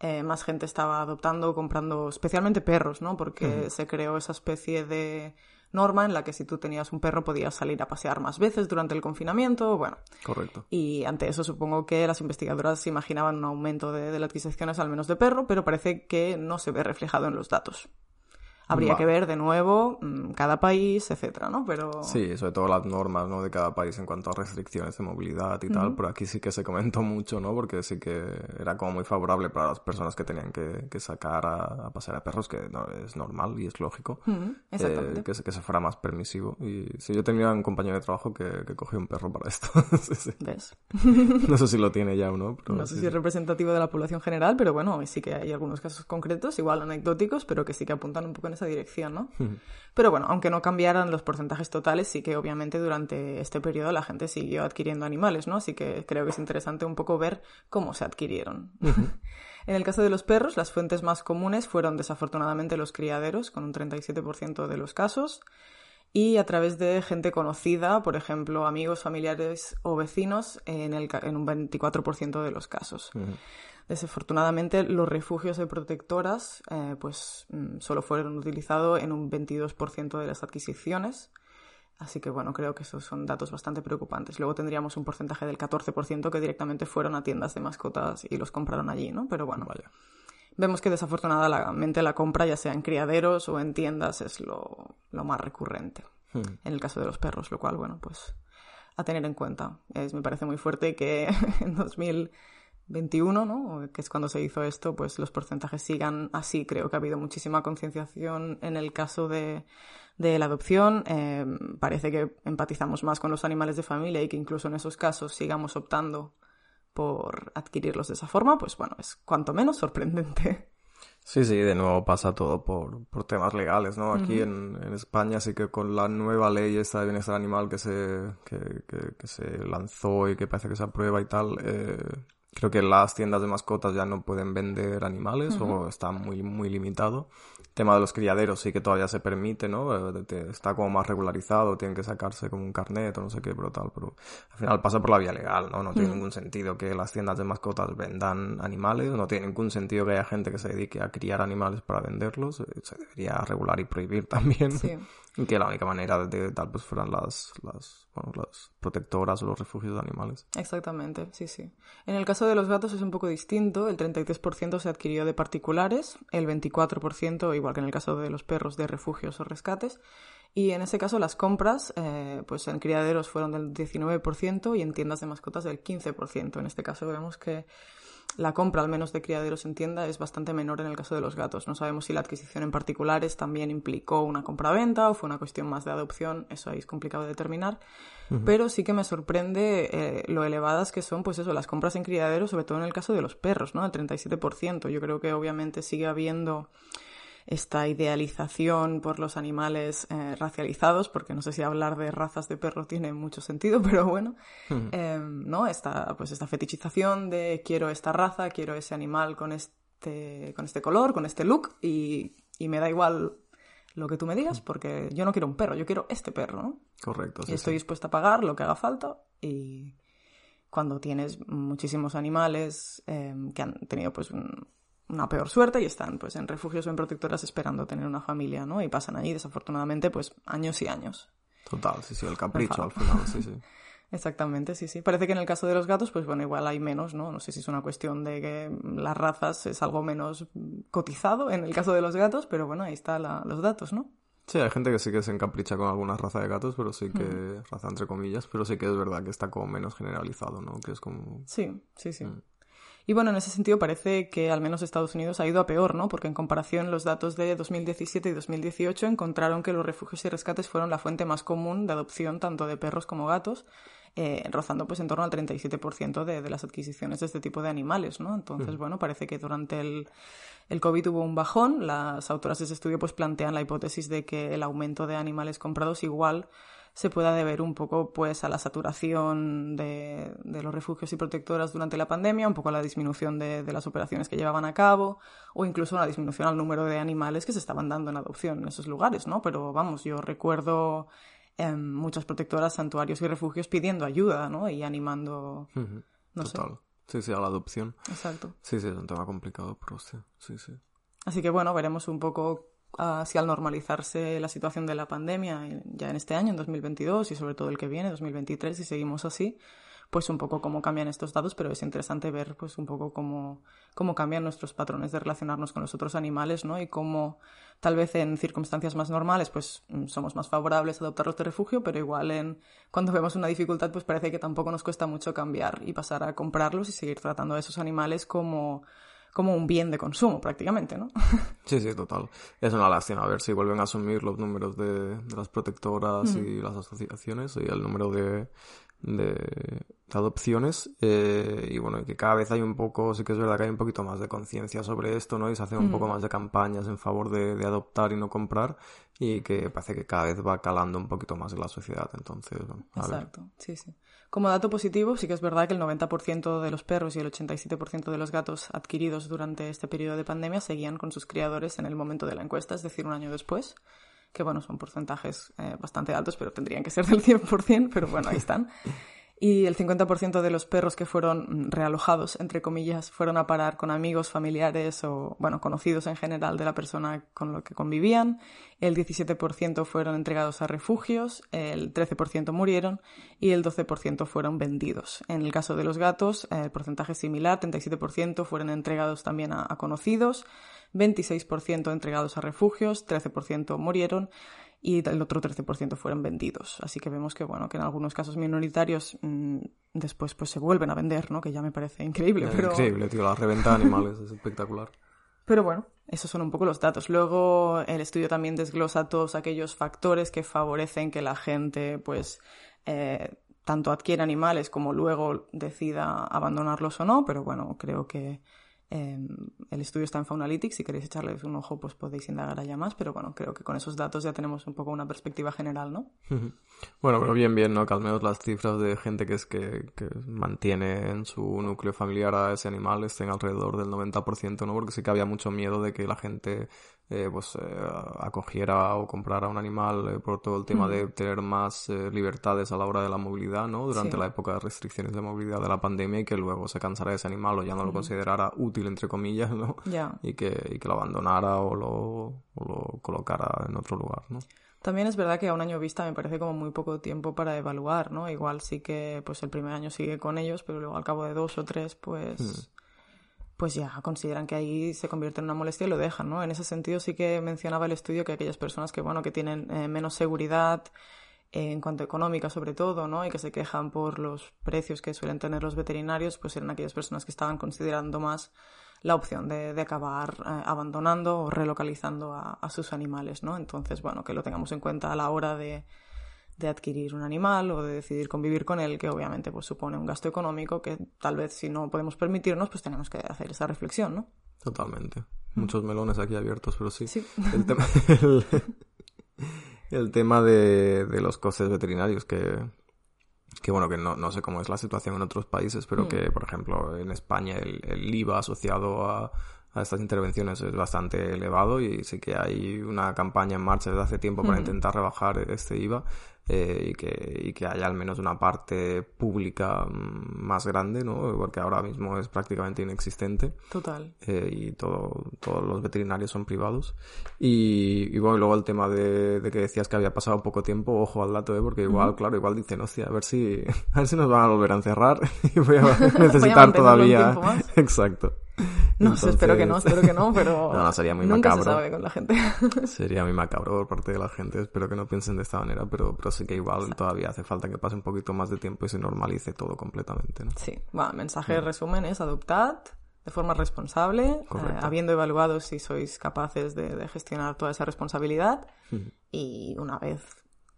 eh, más gente estaba adoptando o comprando especialmente perros, ¿no? Porque se creó esa especie de norma en la que si tú tenías un perro podías salir a pasear más veces durante el confinamiento, bueno. Correcto. Y ante eso supongo que las investigadoras imaginaban un aumento de, de las adquisiciones al menos de perro, pero parece que no se ve reflejado en los datos. Habría que ver de nuevo mm, cada país, etcétera, ¿no? Pero... Sí, sobre todo las normas, ¿no? De cada país en cuanto a restricciones de movilidad y tal. Pero aquí sí que se comentó mucho, ¿no? Porque sí que era como muy favorable para las personas que tenían que, que sacar a, pasear a perros, que no, es normal y es lógico. Eh, que, que, se fuera más permisivo. Y sí, yo tenía un compañero de trabajo que, que cogió un perro para esto. ¿Ves? no sé si lo tiene ya o no. no sé si es representativo de la población general, pero bueno, sí que hay algunos casos concretos, igual anecdóticos, pero que sí que apuntan un poco en esa dirección, ¿no? Pero bueno, aunque no cambiaran los porcentajes totales, sí que obviamente durante este periodo la gente siguió adquiriendo animales, ¿no? Así que creo que es interesante un poco ver cómo se adquirieron. en el caso de los perros, las fuentes más comunes fueron desafortunadamente los criaderos, con un 37% de los casos, y a través de gente conocida, por ejemplo, amigos, familiares o vecinos, en, el, en un 24% de los casos. Desafortunadamente, los refugios de protectoras eh, pues, mm, solo fueron utilizados en un 22% de las adquisiciones. Así que bueno, creo que esos son datos bastante preocupantes. Luego tendríamos un porcentaje del 14% que directamente fueron a tiendas de mascotas y los compraron allí, ¿no? Pero bueno, vaya. Vemos que desafortunadamente la compra, ya sea en criaderos o en tiendas, es lo, más recurrente. Hmm. En el caso de los perros, lo cual, bueno, pues a tener en cuenta. Es, me parece muy fuerte que en 2000 21, ¿no? que es cuando se hizo esto, pues los porcentajes sigan así. Creo que ha habido muchísima concienciación en el caso de, de la adopción. Eh, parece que empatizamos más con los animales de familia y que incluso en esos casos sigamos optando por adquirirlos de esa forma, pues bueno, es cuanto menos sorprendente. Sí, sí, de nuevo pasa todo por, por temas legales, ¿no? Aquí en, en, España sí que con la nueva ley esta de bienestar animal que se, que, que, que se lanzó y que parece que se aprueba y tal, eh, Creo que las tiendas de mascotas ya no pueden vender animales o está muy, muy limitado. El tema de los criaderos sí que todavía se permite, ¿no? Eh, está como más regularizado, tienen que sacarse como un carnet o no sé qué, pero tal. Pero al final pasa por la vía legal, ¿no? No tiene ningún sentido que las tiendas de mascotas vendan animales, no tiene ningún sentido que haya gente que se dedique a criar animales para venderlos. Eh, se debería regular y prohibir también. Sí. Que la única manera de, tal pues fueran las, las, bueno, las protectoras o los refugios de animales. Exactamente, sí, sí. En el caso de los gatos es un poco distinto. El 33% se adquirió de particulares, el 24%, igual que en el caso de los perros, de refugios o rescates. Y en ese caso las compras, eh, pues en criaderos fueron del 19% y en tiendas de mascotas del 15%. En este caso vemos que la compra, al menos de criaderos en tienda, es bastante menor en el caso de los gatos. No sabemos si la adquisición en particulares también implicó una compra-venta o fue una cuestión más de adopción, eso ahí es complicado de determinar. Pero sí que me sorprende eh, lo elevadas que son, pues eso, las compras en criaderos, sobre todo en el caso de los perros, ¿no? El 37%. Yo creo que obviamente sigue habiendo esta idealización por los animales eh, racializados, porque no sé si hablar de razas de perro tiene mucho sentido, pero bueno, em, ¿no? Esta, pues esta fetichización de quiero esta raza, quiero ese animal con este, con este color, con este look, y, y me da igual lo que tú me digas, porque yo no quiero un perro, yo quiero este perro, ¿no? Correcto. y estoy dispuesta a pagar lo que haga falta y cuando tienes muchísimos animales em, que han tenido pues un, una peor suerte y están pues en refugios o en protectoras esperando tener una familia, ¿no? Y pasan allí desafortunadamente pues años y años. Total, sí, sí, el capricho al final, sí, sí. Exactamente, sí, sí. Parece que en el caso de los gatos, pues bueno, igual hay menos, ¿no? No sé si es una cuestión de que las razas es algo menos cotizado en el caso de los gatos, pero bueno, ahí están los datos, ¿no? Sí, hay gente que sí que se encapricha con alguna raza de gatos, pero sí que, raza entre comillas, pero sí que es verdad que está como menos generalizado, ¿no? Que es como... Sí, sí, sí. Mm. Y bueno, en ese sentido parece que al menos Estados Unidos ha ido a peor, ¿no? Porque en comparación los datos de 2017 y 2018 encontraron que los refugios y rescates fueron la fuente más común de adopción tanto de perros como gatos, eh, rozando pues en torno al 37% de, de las adquisiciones de este tipo de animales, ¿no? Entonces, bueno, parece que durante el, el COVID hubo un bajón. Las autoras de ese estudio pues plantean la hipótesis de que el aumento de animales comprados igual se pueda deber un poco pues a la saturación de, de, los refugios y protectoras durante la pandemia, un poco a la disminución de, de, las operaciones que llevaban a cabo o incluso a la disminución al número de animales que se estaban dando en adopción en esos lugares, ¿no? Pero vamos, yo recuerdo eh, muchas protectoras, santuarios y refugios pidiendo ayuda, ¿no? Y animando, no Total. Sí, sí, a la adopción. Exacto. Sí, sí, es un tema complicado, pero sí, sí, sí. Así que bueno, veremos un poco si al normalizarse la situación de la pandemia ya en este año, en 2022 y sobre todo el que viene, 2023, si seguimos así, pues un poco cómo cambian estos datos, pero es interesante ver pues un poco cómo, cómo cambian nuestros patrones de relacionarnos con los otros animales, ¿no? Y cómo tal vez en circunstancias más normales pues mm, somos más favorables a adoptarlos de refugio, pero igual en cuando vemos una dificultad pues parece que tampoco nos cuesta mucho cambiar y pasar a comprarlos y seguir tratando a esos animales como como un bien de consumo prácticamente, ¿no? Sí, sí, total. Es una lástima a ver si vuelven a asumir los números de, las protectoras y las asociaciones y el número de, de, adopciones eh, y bueno, que cada vez hay un poco, sí que es verdad que hay un poquito más de conciencia sobre esto, ¿no? Y se hacen un poco más de campañas en favor de, de, adoptar y no comprar y que parece que cada vez va calando un poquito más en la sociedad, entonces... Exacto, sí, sí. Como dato positivo, sí que es verdad que el 90% de los perros y el 87% de los gatos adquiridos durante este periodo de pandemia seguían con sus criadores en el momento de la encuesta, es decir, un año después que bueno, son porcentajes eh, bastante altos, pero tendrían que ser del 100%, pero bueno, ahí están. y el 50% de los perros que fueron realojados, entre comillas, fueron a parar con amigos, familiares o, bueno, conocidos en general de la persona con la que convivían. El 17% fueron entregados a refugios, el 13% murieron y el 12% fueron vendidos. En el caso de los gatos, el porcentaje es similar, 37% fueron entregados también a conocidos, 26% entregados a refugios, 13% murieron y el otro 13% fueron vendidos. Así que vemos que, bueno, que en algunos casos minoritarios mmm, después pues se vuelven a vender, ¿no? Que ya me parece increíble, pero... Increíble, tío, la reventa de animales es espectacular. Pero bueno, esos son un poco los datos. Luego el estudio también desglosa todos aquellos factores que favorecen que la gente, pues, eh, tanto adquiera animales como luego decida abandonarlos o no, pero bueno, creo que eh, el estudio está en Faunalytics, si queréis echarles un ojo pues podéis indagar allá más, pero bueno, creo que con esos datos ya tenemos un poco una perspectiva general, ¿no? Bueno, pero bien, bien, ¿no? Que al menos las cifras de gente que es que, que mantiene en su núcleo familiar a ese animal estén alrededor del 90%, ¿no? Porque sí que había mucho miedo de que la gente eh, pues eh, acogiera o comprara un animal eh, por todo el tema de tener más eh, libertades a la hora de la movilidad, ¿no? Durante Sí. la época de restricciones de movilidad de la pandemia y que luego se cansara de ese animal o ya no lo considerara útil, entre comillas, ¿no? Y que, y que lo abandonara o lo, o lo colocara en otro lugar, ¿no? También es verdad que a un año vista me parece como muy poco tiempo para evaluar, ¿no? Igual sí que pues el primer año sigue con ellos, pero luego al cabo de dos o tres, pues, pues ya consideran que ahí se convierte en una molestia y lo dejan, ¿no? En ese sentido sí que mencionaba el estudio que aquellas personas que, bueno, que tienen eh, menos seguridad eh, en cuanto a económica sobre todo, ¿no? Y que se quejan por los precios que suelen tener los veterinarios, pues eran aquellas personas que estaban considerando más la opción de, de acabar eh, abandonando o relocalizando a, a sus animales, ¿no? Entonces, bueno, que lo tengamos en cuenta a la hora de, de adquirir un animal o de decidir convivir con él, que obviamente pues supone un gasto económico que tal vez si no podemos permitirnos, pues tenemos que hacer esa reflexión, ¿no? Totalmente. Muchos melones aquí abiertos, pero sí. Sí. El tema, el, el tema de, de los costes veterinarios, que, que bueno, que no, no sé cómo es la situación en otros países, pero que, por ejemplo, en España el, el IVA asociado a, a estas intervenciones es bastante elevado y sí que hay una campaña en marcha desde hace tiempo para intentar rebajar este IVA eh, y, que, y que haya al menos una parte pública mm, más grande, ¿no? Porque ahora mismo es prácticamente inexistente Total. eh, y todo, todos los veterinarios son privados. Y, y bueno, y luego el tema de, de que decías que había pasado poco tiempo, ojo al dato, ¿eh? porque igual, claro, igual dicen, hostia, a ver si, a ver si nos van a volver a encerrar y voy a necesitar mantenerlo un todavía. Exacto. No sé, espero que no, Entonces- espero que no, pero No, no, sería muy nunca macabro. se sabe con la gente. Sería muy macabro por parte de la gente. Espero que no piensen de esta manera, pero, pero sí que igual todavía hace falta que pase un poquito más de tiempo y se normalice todo completamente, ¿no? Sí, bueno, mensaje de resumen es adoptad de forma responsable, eh, habiendo evaluado si sois capaces de, de gestionar toda esa responsabilidad y una vez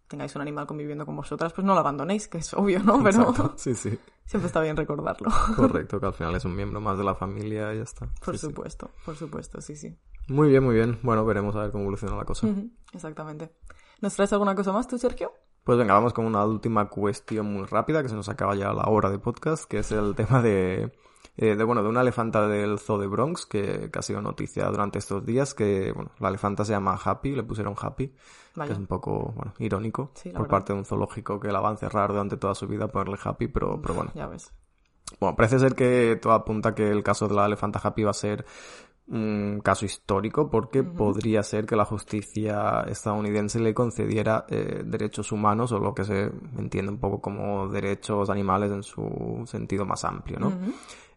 tengáis un animal conviviendo con vosotras, pues no lo abandonéis, que es obvio, ¿no? Pero Exacto. Sí, sí. siempre está bien recordarlo. Correcto, que al final es un miembro más de la familia y ya está. Por Sí, sí. supuesto, por supuesto, sí, sí. Muy bien, muy bien. Bueno, veremos a ver cómo evoluciona la cosa. Exactamente. ¿Nos traes alguna cosa más tú, Sergio? Pues venga, vamos con una última cuestión muy rápida, que se nos acaba ya la hora de podcast, que es el tema de, eh, de bueno, de una elefanta del zoo de Bronx, que, que ha sido noticia durante estos días, que, bueno, la elefanta se llama Happy, le pusieron Happy, Vaya. que es un poco, bueno, irónico, Sí, por verdad. parte de un zoológico que la va a encerrar durante toda su vida, ponerle Happy, pero, pero bueno. Ya ves. Bueno, parece ser que todo apunta que el caso de la elefanta Happy va a ser un caso histórico porque podría ser que la justicia estadounidense le concediera eh, derechos humanos o lo que se entiende un poco como derechos animales en su sentido más amplio, ¿no?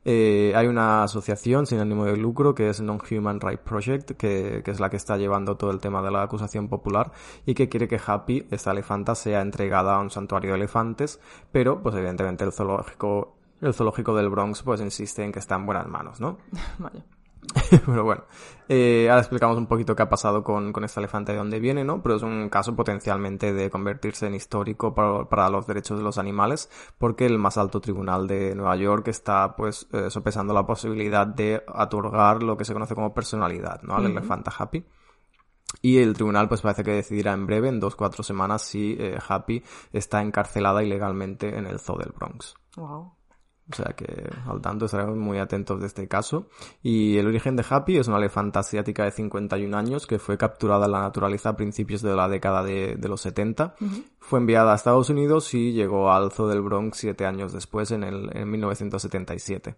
Eh, hay una asociación sin ánimo de lucro que es Non-Human Rights Project, que, que es la que está llevando todo el tema de la acusación popular y que quiere que Happy, esta elefanta, sea entregada a un santuario de elefantes, pero pues evidentemente el zoológico, el zoológico del Bronx pues insiste en que está en buenas manos, ¿no? Vaya. Pero bueno, eh, ahora explicamos un poquito qué ha pasado con, con esta elefante de dónde viene, ¿no? Pero es un caso potencialmente de convertirse en histórico para, para los derechos de los animales, porque el más alto tribunal de Nueva York está, pues, eh, sopesando la posibilidad de otorgar lo que se conoce como personalidad, ¿no? Al elefante Happy. Y el tribunal pues parece que decidirá en breve, en dos, cuatro semanas, si eh, Happy está encarcelada ilegalmente en el zoo del Bronx. Wow. O sea que al tanto estaremos muy atentos de este caso. Y el origen de Happy es una elefanta asiática de 51 años que fue capturada en la naturaleza a principios de la década de, de los 70. Fue enviada a Estados Unidos y llegó al Zoo del Bronx siete años después, en, el, en 1977.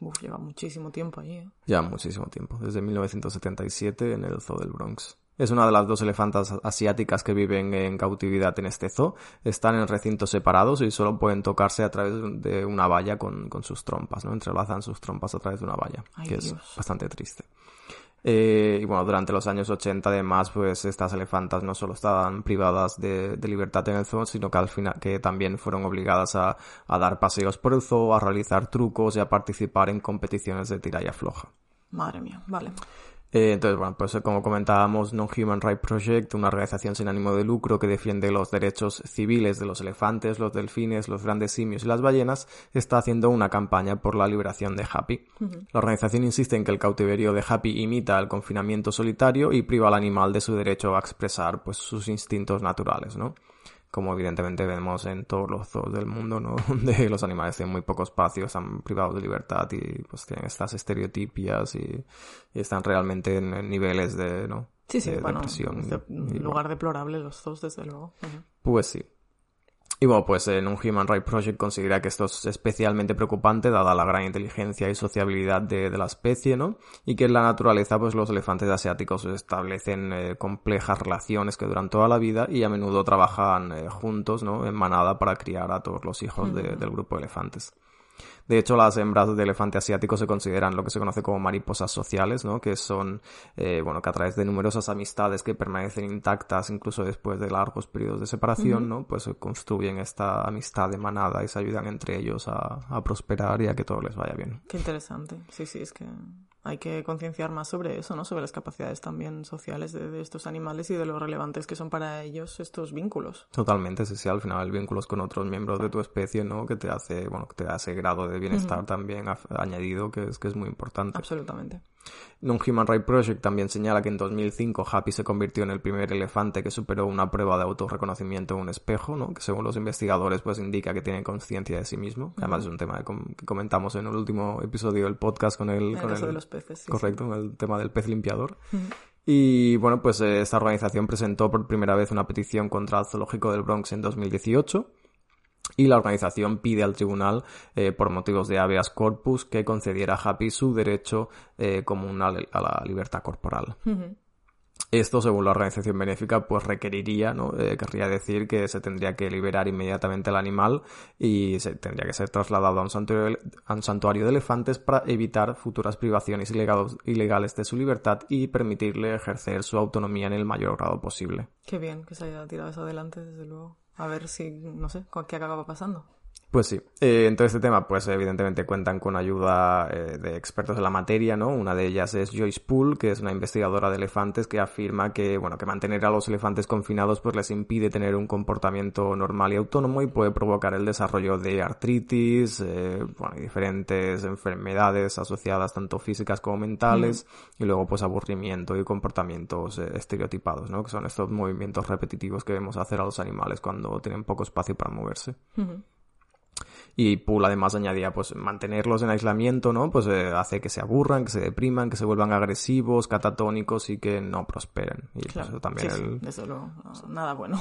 Uf, lleva muchísimo tiempo allí, ¿eh? Ya muchísimo tiempo, desde 1977 en el Zoo del Bronx. Es una de las dos elefantas asiáticas que viven en cautividad en este zoo. Están en recintos separados y solo pueden tocarse a través de una valla con, con sus trompas, ¿no? Entrelazan sus trompas a través de una valla, Ay, que Dios. es bastante triste. Eh, y bueno, durante los años 80 además, pues estas elefantas no solo estaban privadas de, de libertad en el zoo, sino que al final, que también fueron obligadas a, a dar paseos por el zoo, a realizar trucos y a participar en competiciones de tira y afloja. Madre mía, vale. Eh, entonces, bueno, pues eh, como comentábamos, Non-Human Rights Project, una organización sin ánimo de lucro que defiende los derechos civiles de los elefantes, los delfines, los grandes simios y las ballenas, está haciendo una campaña por la liberación de Happy. La organización insiste en que el cautiverio de Happy imita el confinamiento solitario y priva al animal de su derecho a expresar pues sus instintos naturales, ¿no? Como evidentemente vemos en todos los zoos del mundo, ¿no? Donde los animales tienen muy poco espacio, están privados de libertad y pues tienen estas estereotipias y, y están realmente en, niveles de, ¿no? Sí, sí, de bueno, depresión es de- y- un y- lugar deplorable los zoos, desde luego. Pues sí. Y bueno, pues en un Human Rights Project considera que esto es especialmente preocupante dada la gran inteligencia y sociabilidad de, de la especie, ¿no? Y que en la naturaleza, pues los elefantes asiáticos establecen eh, complejas relaciones que duran toda la vida y a menudo trabajan eh, juntos, ¿no? En manada para criar a todos los hijos de- del grupo de elefantes. De hecho, las hembras de elefante asiático se consideran lo que se conoce como mariposas sociales, ¿no? Que son, eh, bueno, que a través de numerosas amistades que permanecen intactas incluso después de largos periodos de separación, ¿no? Pues construyen esta amistad de manada y se ayudan entre ellos a, a prosperar y a que todo les vaya bien. Qué interesante. Sí, sí, es que hay que concienciar más sobre eso, ¿no? Sobre las capacidades también sociales de, de estos animales y de lo relevantes que son para ellos estos vínculos. Totalmente, sí, sí, al final el vínculo es con otros miembros de tu especie, ¿no? Que te hace, bueno, que te da ese grado de bienestar también añadido que es, que es muy importante. Absolutamente. Un Human Rights Project también señala que en 2005 Happy se convirtió en el primer elefante que superó una prueba de autorreconocimiento en un espejo, ¿no? Que según los investigadores pues indica que tiene conciencia de sí mismo. Además es un tema que, com- que comentamos en el último episodio del podcast con el... Con caso el- de los peces. sí, Correcto, con el tema del pez limpiador. Y bueno, pues eh, esta organización presentó por primera vez una petición contra el zoológico del Bronx en 2018 y la organización pide al tribunal, eh, por motivos de habeas corpus, que concediera a Happy su derecho eh, común a, la- libertad corporal. Esto, según la organización benéfica, pues requeriría, ¿no? Eh, querría decir que se tendría que liberar inmediatamente al animal y se tendría que ser trasladado a un santuario, a un santuario de elefantes para evitar futuras privaciones ilegales, ilegales de su libertad y permitirle ejercer su autonomía en el mayor grado posible. Qué bien que se haya tirado eso adelante, desde luego. A ver si, no sé, con qué acaba pasando. Pues sí. Eh, en todo este tema, pues evidentemente cuentan con ayuda eh, de expertos en la materia, ¿no? Una de ellas es Joyce Poole, que es una investigadora de elefantes que afirma que, bueno, que mantener a los elefantes confinados pues les impide tener un comportamiento normal y autónomo y puede provocar el desarrollo de artritis, eh, bueno, y diferentes enfermedades asociadas tanto físicas como mentales y luego pues aburrimiento y comportamientos eh, estereotipados, ¿no? Que son estos movimientos repetitivos que vemos hacer a los animales cuando tienen poco espacio para moverse. Y Poole además añadía, pues mantenerlos en aislamiento, ¿no? Pues eh, hace que se aburran, que se depriman, que se vuelvan agresivos, catatónicos y que no prosperen. Y pues, Claro. eso también Sí, el... no, nada bueno.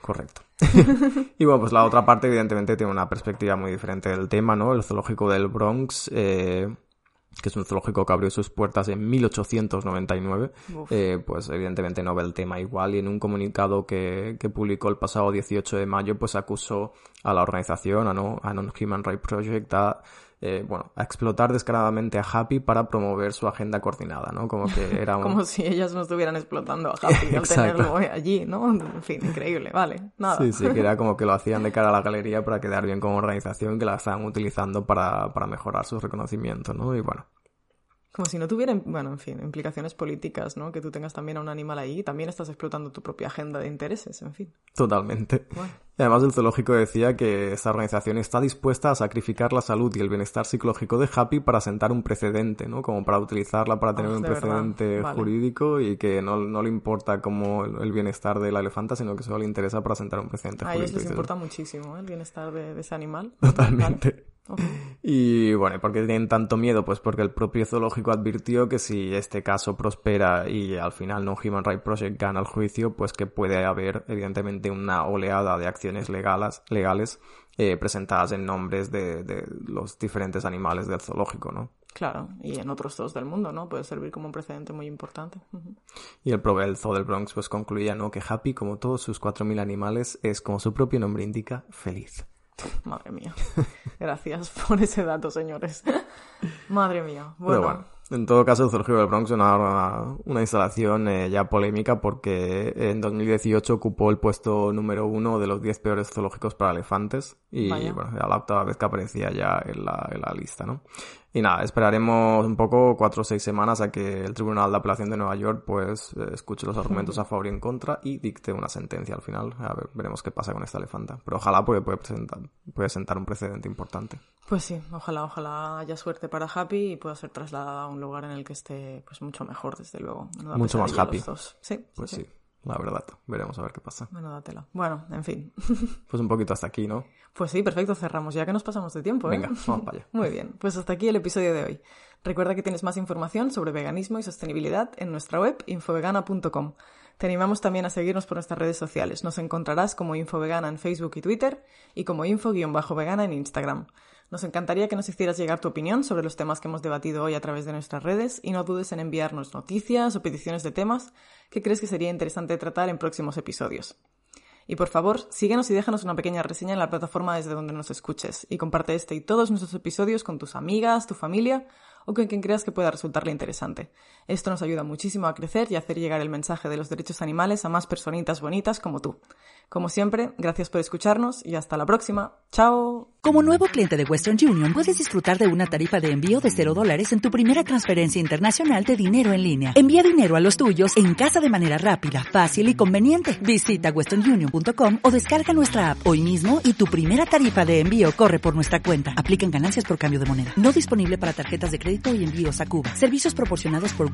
Correcto. y bueno, pues la otra parte evidentemente tiene una perspectiva muy diferente del tema, ¿no? El zoológico del Bronx, eh, que es un zoológico que abrió sus puertas en 1899, Uf. eh, pues evidentemente no ve el tema igual y en un comunicado que, que publicó el pasado 18 de mayo, pues acusó a la organización, a, no, a Non-Human Rights Project, a, eh, bueno, a explotar descaradamente a Happy para promover su agenda coordinada, ¿no? Como que era un... Como si ellas no estuvieran explotando a Happy al tenerlo allí, ¿no? En fin, increíble, vale. Nada. Sí, sí, que era como que lo hacían de cara a la galería para quedar bien como organización, que la estaban utilizando para, para mejorar su reconocimiento, ¿no? Y bueno, Como si no tuvieran, bueno, en fin, implicaciones políticas, ¿no? Que tú tengas también a un animal ahí, también estás explotando tu propia agenda de intereses, en fin. Totalmente. Y además el zoológico decía que esta organización está dispuesta a sacrificar la salud y el bienestar psicológico de Happy para sentar un precedente, ¿no? Como para utilizarla para tener Ah, un de precedente. Vale. jurídico y que no, no le importa como el, el bienestar de la elefanta, sino que solo le interesa para sentar un precedente A ellos jurídico. les Dices, importa muchísimo ¿eh? el bienestar de, de ese animal. Totalmente. Vale. Y bueno, ¿y ¿por qué tienen tanto miedo? Pues porque el propio zoológico advirtió que si este caso prospera y al final no Human Rights Project gana el juicio, pues que puede haber evidentemente una oleada de acciones legales, legales eh, presentadas en nombres de, de los diferentes animales del zoológico, ¿no? Claro, y en otros dos del mundo, ¿no? Puede servir como un precedente muy importante. Y el, el zoo del Bronx pues concluía, ¿no? Que Happy, como todos sus 4.000 animales, es, como su propio nombre indica, feliz. Madre mía. Gracias por ese dato, señores. Madre mía. Pero Bueno, bueno, en todo caso, el Zoológico del Bronx es una, una, una instalación eh, ya polémica porque en 2018 ocupó el puesto número uno de los 10 peores zoológicos para elefantes y Vaya. bueno, era la octava vez que aparecía ya en la, en la lista, ¿no? Y nada, esperaremos un poco, cuatro o seis semanas a que el Tribunal de Apelación de Nueva York pues escuche los argumentos a favor y en contra y dicte una sentencia al final. A ver, veremos qué pasa con esta elefanta. Pero ojalá porque puede, presentar, puede sentar un precedente importante. pues sí, ojalá, ojalá haya suerte para Happy y pueda ser trasladada a un lugar en el que esté pues mucho mejor, desde luego. Mucho más happy. Sí, Pues sí. sí, la verdad. Veremos a ver qué pasa. Menuda tela. Bueno, en fin. Pues un poquito hasta aquí, ¿no? Pues sí, perfecto, cerramos ya que nos pasamos de tiempo, ¿eh? Venga, vamos para allá. Muy bien, pues hasta aquí el episodio de hoy. Recuerda que tienes más información sobre veganismo y sostenibilidad en nuestra web infovegana.com. Te animamos también a seguirnos por nuestras redes sociales. Nos encontrarás como Infovegana en Facebook y Twitter y como info-vegana en Instagram. Nos encantaría que nos hicieras llegar tu opinión sobre los temas que hemos debatido hoy a través de nuestras redes y no dudes en enviarnos noticias o peticiones de temas que crees que sería interesante tratar en próximos episodios. Y por favor, síguenos y déjanos una pequeña reseña en la plataforma desde donde nos escuches. Y comparte este y todos nuestros episodios con tus amigas, tu familia o con quien creas que pueda resultarle interesante. Esto nos ayuda muchísimo a crecer y a hacer llegar el mensaje de los derechos animales a más personitas bonitas como tú. Como siempre, gracias por escucharnos y hasta la próxima. ¡Chao! Como nuevo cliente de Western Union, puedes disfrutar de una tarifa de envío de 0 dólares en tu primera transferencia internacional de dinero en línea. Envía dinero a los tuyos en casa de manera rápida, fácil y conveniente. Visita westernunion.com o descarga nuestra app hoy mismo y tu primera tarifa de envío corre por nuestra cuenta. Aplican ganancias por cambio de moneda. No disponible para tarjetas de crédito y envíos a Cuba. Servicios proporcionados por